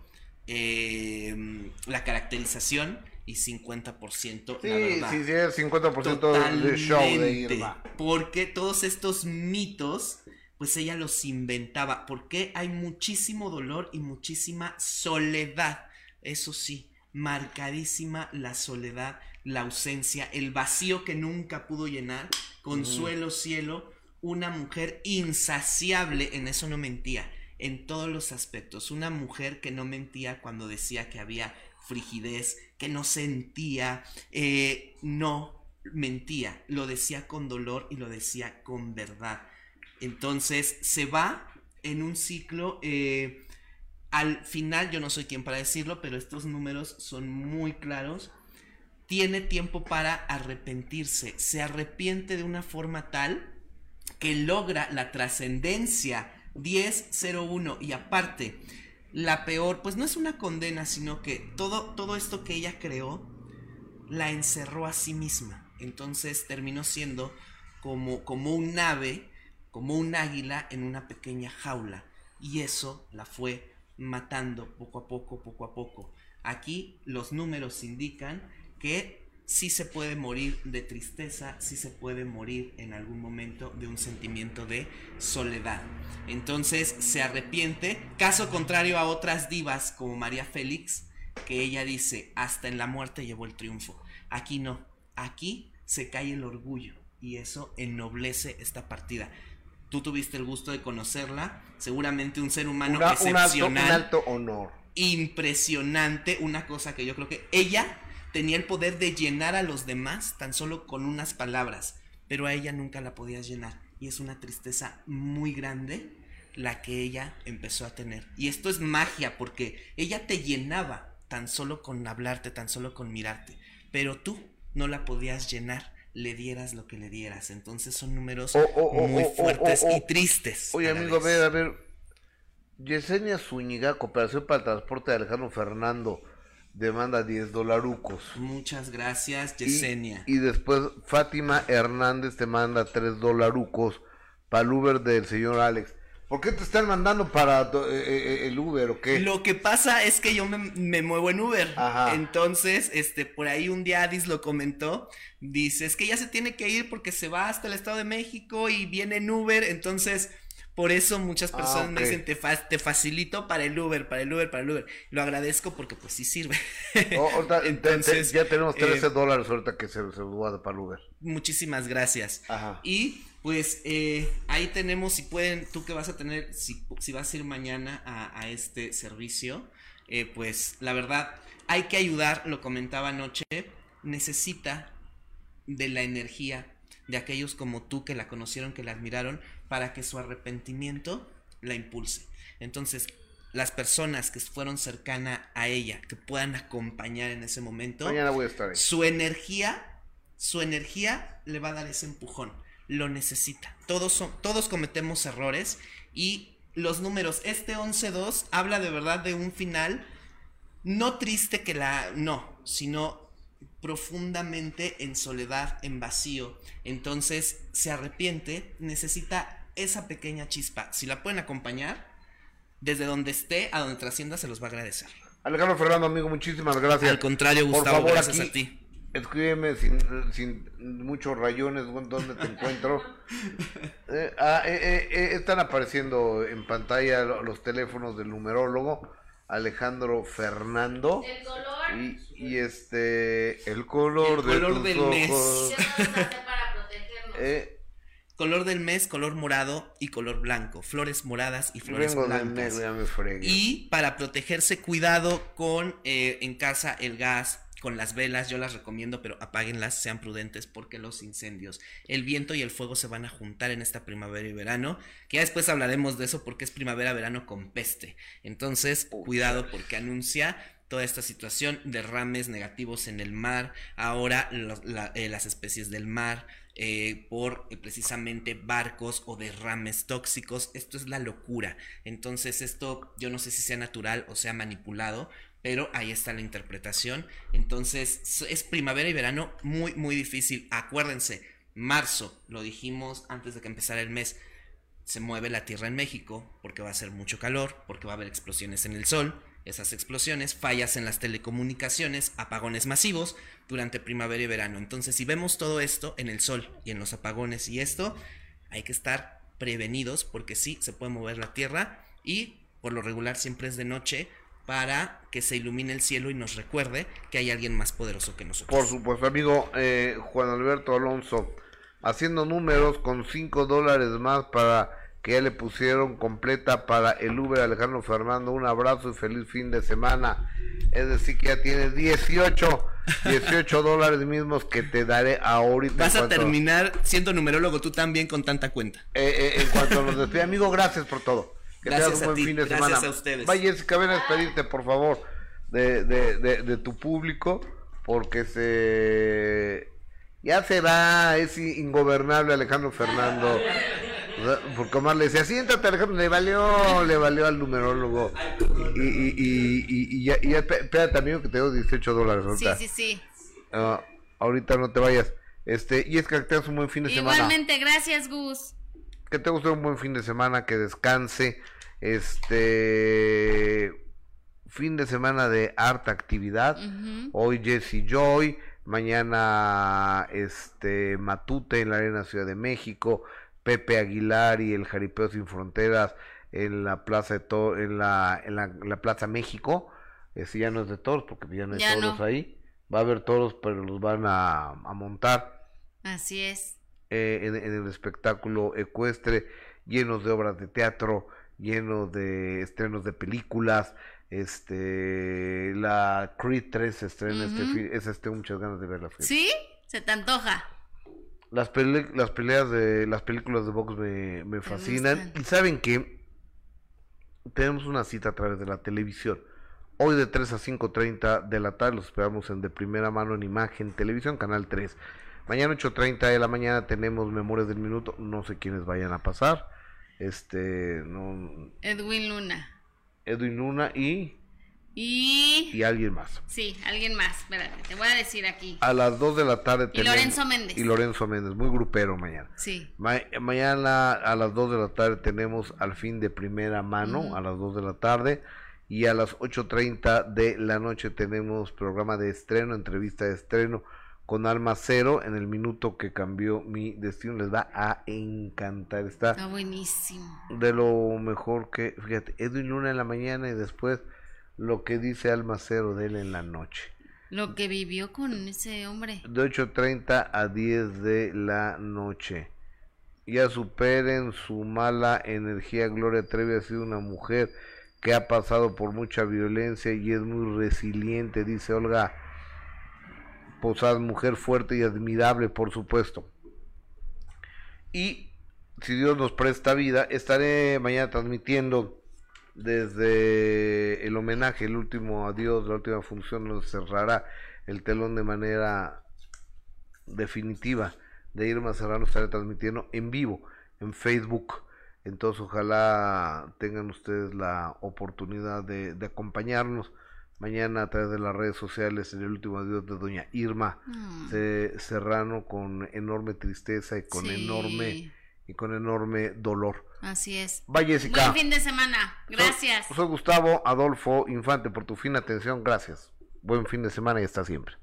[SPEAKER 7] eh, la caracterización y 50%
[SPEAKER 1] sí,
[SPEAKER 7] la verdad.
[SPEAKER 1] Sí, sí, 50% del show de Irma.
[SPEAKER 7] Porque todos estos mitos pues ella los inventaba, porque hay muchísimo dolor y muchísima soledad. Eso sí, marcadísima la soledad, la ausencia, el vacío que nunca pudo llenar, consuelo, cielo, una mujer insaciable, en eso no mentía, en todos los aspectos, una mujer que no mentía cuando decía que había frigidez, que no sentía, eh, no mentía, lo decía con dolor y lo decía con verdad entonces se va en un ciclo. Eh, al final, yo no soy quien para decirlo, pero estos números son muy claros. Tiene tiempo para arrepentirse. Se arrepiente de una forma tal que logra la trascendencia 1001 y aparte la peor pues no es una condena sino que todo todo esto que ella creó la encerró a sí misma entonces terminó siendo como como un ave como un águila en una pequeña jaula y eso la fue matando poco a poco, poco a poco. Aquí los números indican que sí se puede morir de tristeza, sí se puede morir en algún momento de un sentimiento de soledad. Entonces se arrepiente, caso contrario a otras divas como María Félix, que ella dice, hasta en la muerte llevó el triunfo. Aquí no, aquí se cae el orgullo y eso ennoblece esta partida tú tuviste el gusto de conocerla, seguramente un ser humano excepcional.
[SPEAKER 1] Un alto, honor.
[SPEAKER 7] Impresionante, una cosa que yo creo que ella tenía el poder de llenar a los demás tan solo con unas palabras, pero a ella nunca la podías llenar. Y es una tristeza muy grande la que ella empezó a tener. Y esto es magia porque ella te llenaba tan solo con hablarte, tan solo con mirarte, pero tú no la podías llenar le dieras lo que le dieras. Entonces son números oh, oh, oh, muy fuertes y tristes.
[SPEAKER 1] Oye, amigo, a ver, a ver. Yesenia Zúñiga, Cooperación para el Transporte de Alejandro Fernando, demanda 10 dolarucos.
[SPEAKER 7] Muchas gracias, Yesenia.
[SPEAKER 1] Y, después Fátima Hernández te manda 3 dolarucos para el Uber del señor Alex. ¿Por qué te están mandando para eh, eh, eh, el Uber o qué?
[SPEAKER 7] Lo que pasa es que yo me, muevo en Uber. Entonces, este, por ahí un día Adis lo comentó. Dice, es que ya se tiene que ir porque se va hasta el Estado de México y viene en Uber. Entonces, por eso muchas ah, personas me dicen, te, te, facilito para el Uber, para el Uber, para el Uber. Lo agradezco porque pues sí sirve.
[SPEAKER 1] Oh, Entonces, ya tenemos 13 dólares ahorita que se, se para el Uber.
[SPEAKER 7] Muchísimas gracias. Ajá. Y pues eh, ahí tenemos, si pueden, tú que vas a tener, si, si vas a ir mañana a, este servicio, eh, pues la verdad, hay que ayudar, lo comentaba anoche, necesita de la energía de aquellos como tú que la conocieron, que la admiraron, para que su arrepentimiento la impulse. Entonces, las personas que fueron cercanas a ella, que puedan acompañar en ese momento,
[SPEAKER 1] mañana voy a estar ahí.
[SPEAKER 7] su energía, su energía le va a dar ese empujón lo necesita. Todos, son, todos cometemos errores y los números. Este 11-2 habla de verdad de un final no triste que la... No, sino profundamente en soledad, en vacío. Entonces se arrepiente, necesita esa pequeña chispa. Si la pueden acompañar, desde donde esté a donde trascienda, se los va a agradecer.
[SPEAKER 1] Alejandro Fernando, amigo, muchísimas gracias.
[SPEAKER 7] Al contrario, Gustavo,
[SPEAKER 1] Por favor,
[SPEAKER 7] gracias
[SPEAKER 1] aquí,
[SPEAKER 7] a ti.
[SPEAKER 1] Escríbeme sin, sin muchos rayones dónde te encuentro. Eh, ah, eh, eh, eh, están apareciendo en pantalla lo- los teléfonos del numerólogo Alejandro Fernando.
[SPEAKER 2] El color.
[SPEAKER 1] Y, y este, el color,
[SPEAKER 7] El color
[SPEAKER 1] de tus
[SPEAKER 7] del mes.
[SPEAKER 1] ojos.
[SPEAKER 2] ¿Qué vamos a hacer para protegernos?
[SPEAKER 7] Color del mes, color morado y color blanco. Flores moradas y flores
[SPEAKER 1] vengo
[SPEAKER 7] blancas.
[SPEAKER 1] ya me.
[SPEAKER 7] Y para protegerse, cuidado con eh, en casa el gas, con las velas, yo las recomiendo, pero apáguenlas, sean prudentes porque los incendios, el viento y el fuego se van a juntar en esta primavera y verano, que ya después hablaremos de eso porque es primavera-verano con peste. Entonces, cuidado porque anuncia toda esta situación, derrames negativos en el mar, ahora la- eh, las especies del mar, eh, por eh, precisamente barcos o derrames tóxicos. Esto es la locura. Entonces esto yo no sé si sea natural o sea manipulado, pero ahí está la interpretación. Entonces es primavera y verano muy, muy difícil. Acuérdense, marzo, lo dijimos antes de que empezara el mes, se mueve la Tierra en México porque va a hacer mucho calor, porque va a haber explosiones en el sol. Esas explosiones, fallas en las telecomunicaciones, apagones masivos durante primavera y verano. Entonces, si vemos todo esto en el sol y en los apagones y esto, hay que estar prevenidos porque sí se puede mover la Tierra y por lo regular siempre es de noche para que se ilumine el cielo y nos recuerde que hay alguien más poderoso que nosotros.
[SPEAKER 1] Por supuesto, amigo eh, Juan Alberto Alonso, haciendo números con 5 dólares más para que ya le pusieron completa para el Uber Alejandro Fernando. Un abrazo y feliz fin de semana. Es decir, que ya tienes 18, 18 dólares mismos que te daré ahorita.
[SPEAKER 7] Vas a terminar siendo numerólogo tú también con tanta cuenta.
[SPEAKER 1] eh, eh, en cuanto nos despide, amigo, gracias por todo. Que
[SPEAKER 7] Gracias
[SPEAKER 1] tengas un
[SPEAKER 7] a
[SPEAKER 1] buen
[SPEAKER 7] ti,
[SPEAKER 1] fin de
[SPEAKER 7] gracias
[SPEAKER 1] semana.
[SPEAKER 7] a ustedes.
[SPEAKER 1] Vaya, Jessica, ven a despedirte, por favor, de, de, de, de tu público, porque se. Ya se va, es ingobernable Alejandro Fernando. Porque Omar le decía, siéntate Alejandro, le valió, le valió al numerólogo. Y, y, y, y, y ya, ya, esp- espérate amigo que te doy 18 dólares
[SPEAKER 2] Sí,
[SPEAKER 1] ahorita.
[SPEAKER 2] sí, sí.
[SPEAKER 1] Ah, ahorita no te vayas. Este, y es que tengas un buen fin de semana.
[SPEAKER 2] Igualmente, gracias, Gus.
[SPEAKER 1] Que te guste un buen fin de semana, que descanse. Este fin de semana de harta actividad. Hoy Jesse Joy, mañana este Matute en la Arena Ciudad de México, Pepe Aguilar y el Jaripeo sin Fronteras en la Plaza de en la, en la, en la Plaza México. Ese ya no es de toros porque ya no hay
[SPEAKER 2] Ya
[SPEAKER 1] toros
[SPEAKER 2] no.
[SPEAKER 1] ahí. Va a haber toros, pero los van a, a montar
[SPEAKER 2] Así es.
[SPEAKER 1] eh, en, en el espectáculo ecuestre, llenos de obras de teatro, llenos de estrenos de películas. Este, la Creed 3 se estrena este
[SPEAKER 2] Ujú.
[SPEAKER 1] fin, esa tengo muchas ganas de verla.
[SPEAKER 2] ¿Sí? Se te antoja.
[SPEAKER 1] Las, pele- las peleas de las películas de box me, me fascinan. Y saben que tenemos una cita a través de la televisión. Hoy de 3 a 5.30 de la tarde los esperamos en De Primera Mano en Imagen Televisión, Canal 3. Mañana 8.30 de la mañana tenemos Memorias del Minuto. No sé quiénes vayan a pasar. Este, no,
[SPEAKER 2] Edwin Luna.
[SPEAKER 1] Edwin Luna y,
[SPEAKER 2] Y...
[SPEAKER 1] y alguien más.
[SPEAKER 2] Sí, alguien más. Espérate, te voy a decir aquí.
[SPEAKER 1] A las 2 de la tarde
[SPEAKER 2] Y Lorenzo Méndez.
[SPEAKER 1] Y Lorenzo Méndez, muy grupero mañana.
[SPEAKER 2] Sí.
[SPEAKER 1] Ma- mañana a las 2 de la tarde tenemos al fin de primera mano, a las 2 de la tarde. Y a las 8.30 de la noche tenemos programa de estreno, entrevista de estreno con Alma Cero en el minuto que cambió mi destino. Les va a encantar. Está
[SPEAKER 2] Está buenísimo.
[SPEAKER 1] de lo mejor que, fíjate, Edwin Luna en la mañana y después lo que dice Alma Cero de él en la noche.
[SPEAKER 2] Lo que vivió con ese hombre.
[SPEAKER 1] De 8.30 a 10 de la noche. Ya superen su mala energía. Gloria Trevi ha sido una mujer que ha pasado por mucha violencia y es muy resiliente, dice Olga Posada, mujer fuerte y admirable, por supuesto. Y si Dios nos presta vida, estaré mañana transmitiendo desde el homenaje, el último adiós, la última función, nos cerrará el telón de manera definitiva de Irma Serrano estaré transmitiendo en vivo en Facebook Entonces ojalá tengan ustedes la oportunidad de, de acompañarnos mañana a través de las redes sociales en el último adiós de doña Irma
[SPEAKER 2] Mm.
[SPEAKER 1] Se- Serrano con enorme tristeza y con
[SPEAKER 2] Sí.
[SPEAKER 1] enorme y con enorme dolor.
[SPEAKER 2] Así es.
[SPEAKER 1] Bye Jessica.
[SPEAKER 2] Buen fin de semana. Gracias.
[SPEAKER 1] Soy, soy Gustavo Adolfo Infante por tu fina atención. Gracias. Buen fin de semana y hasta siempre.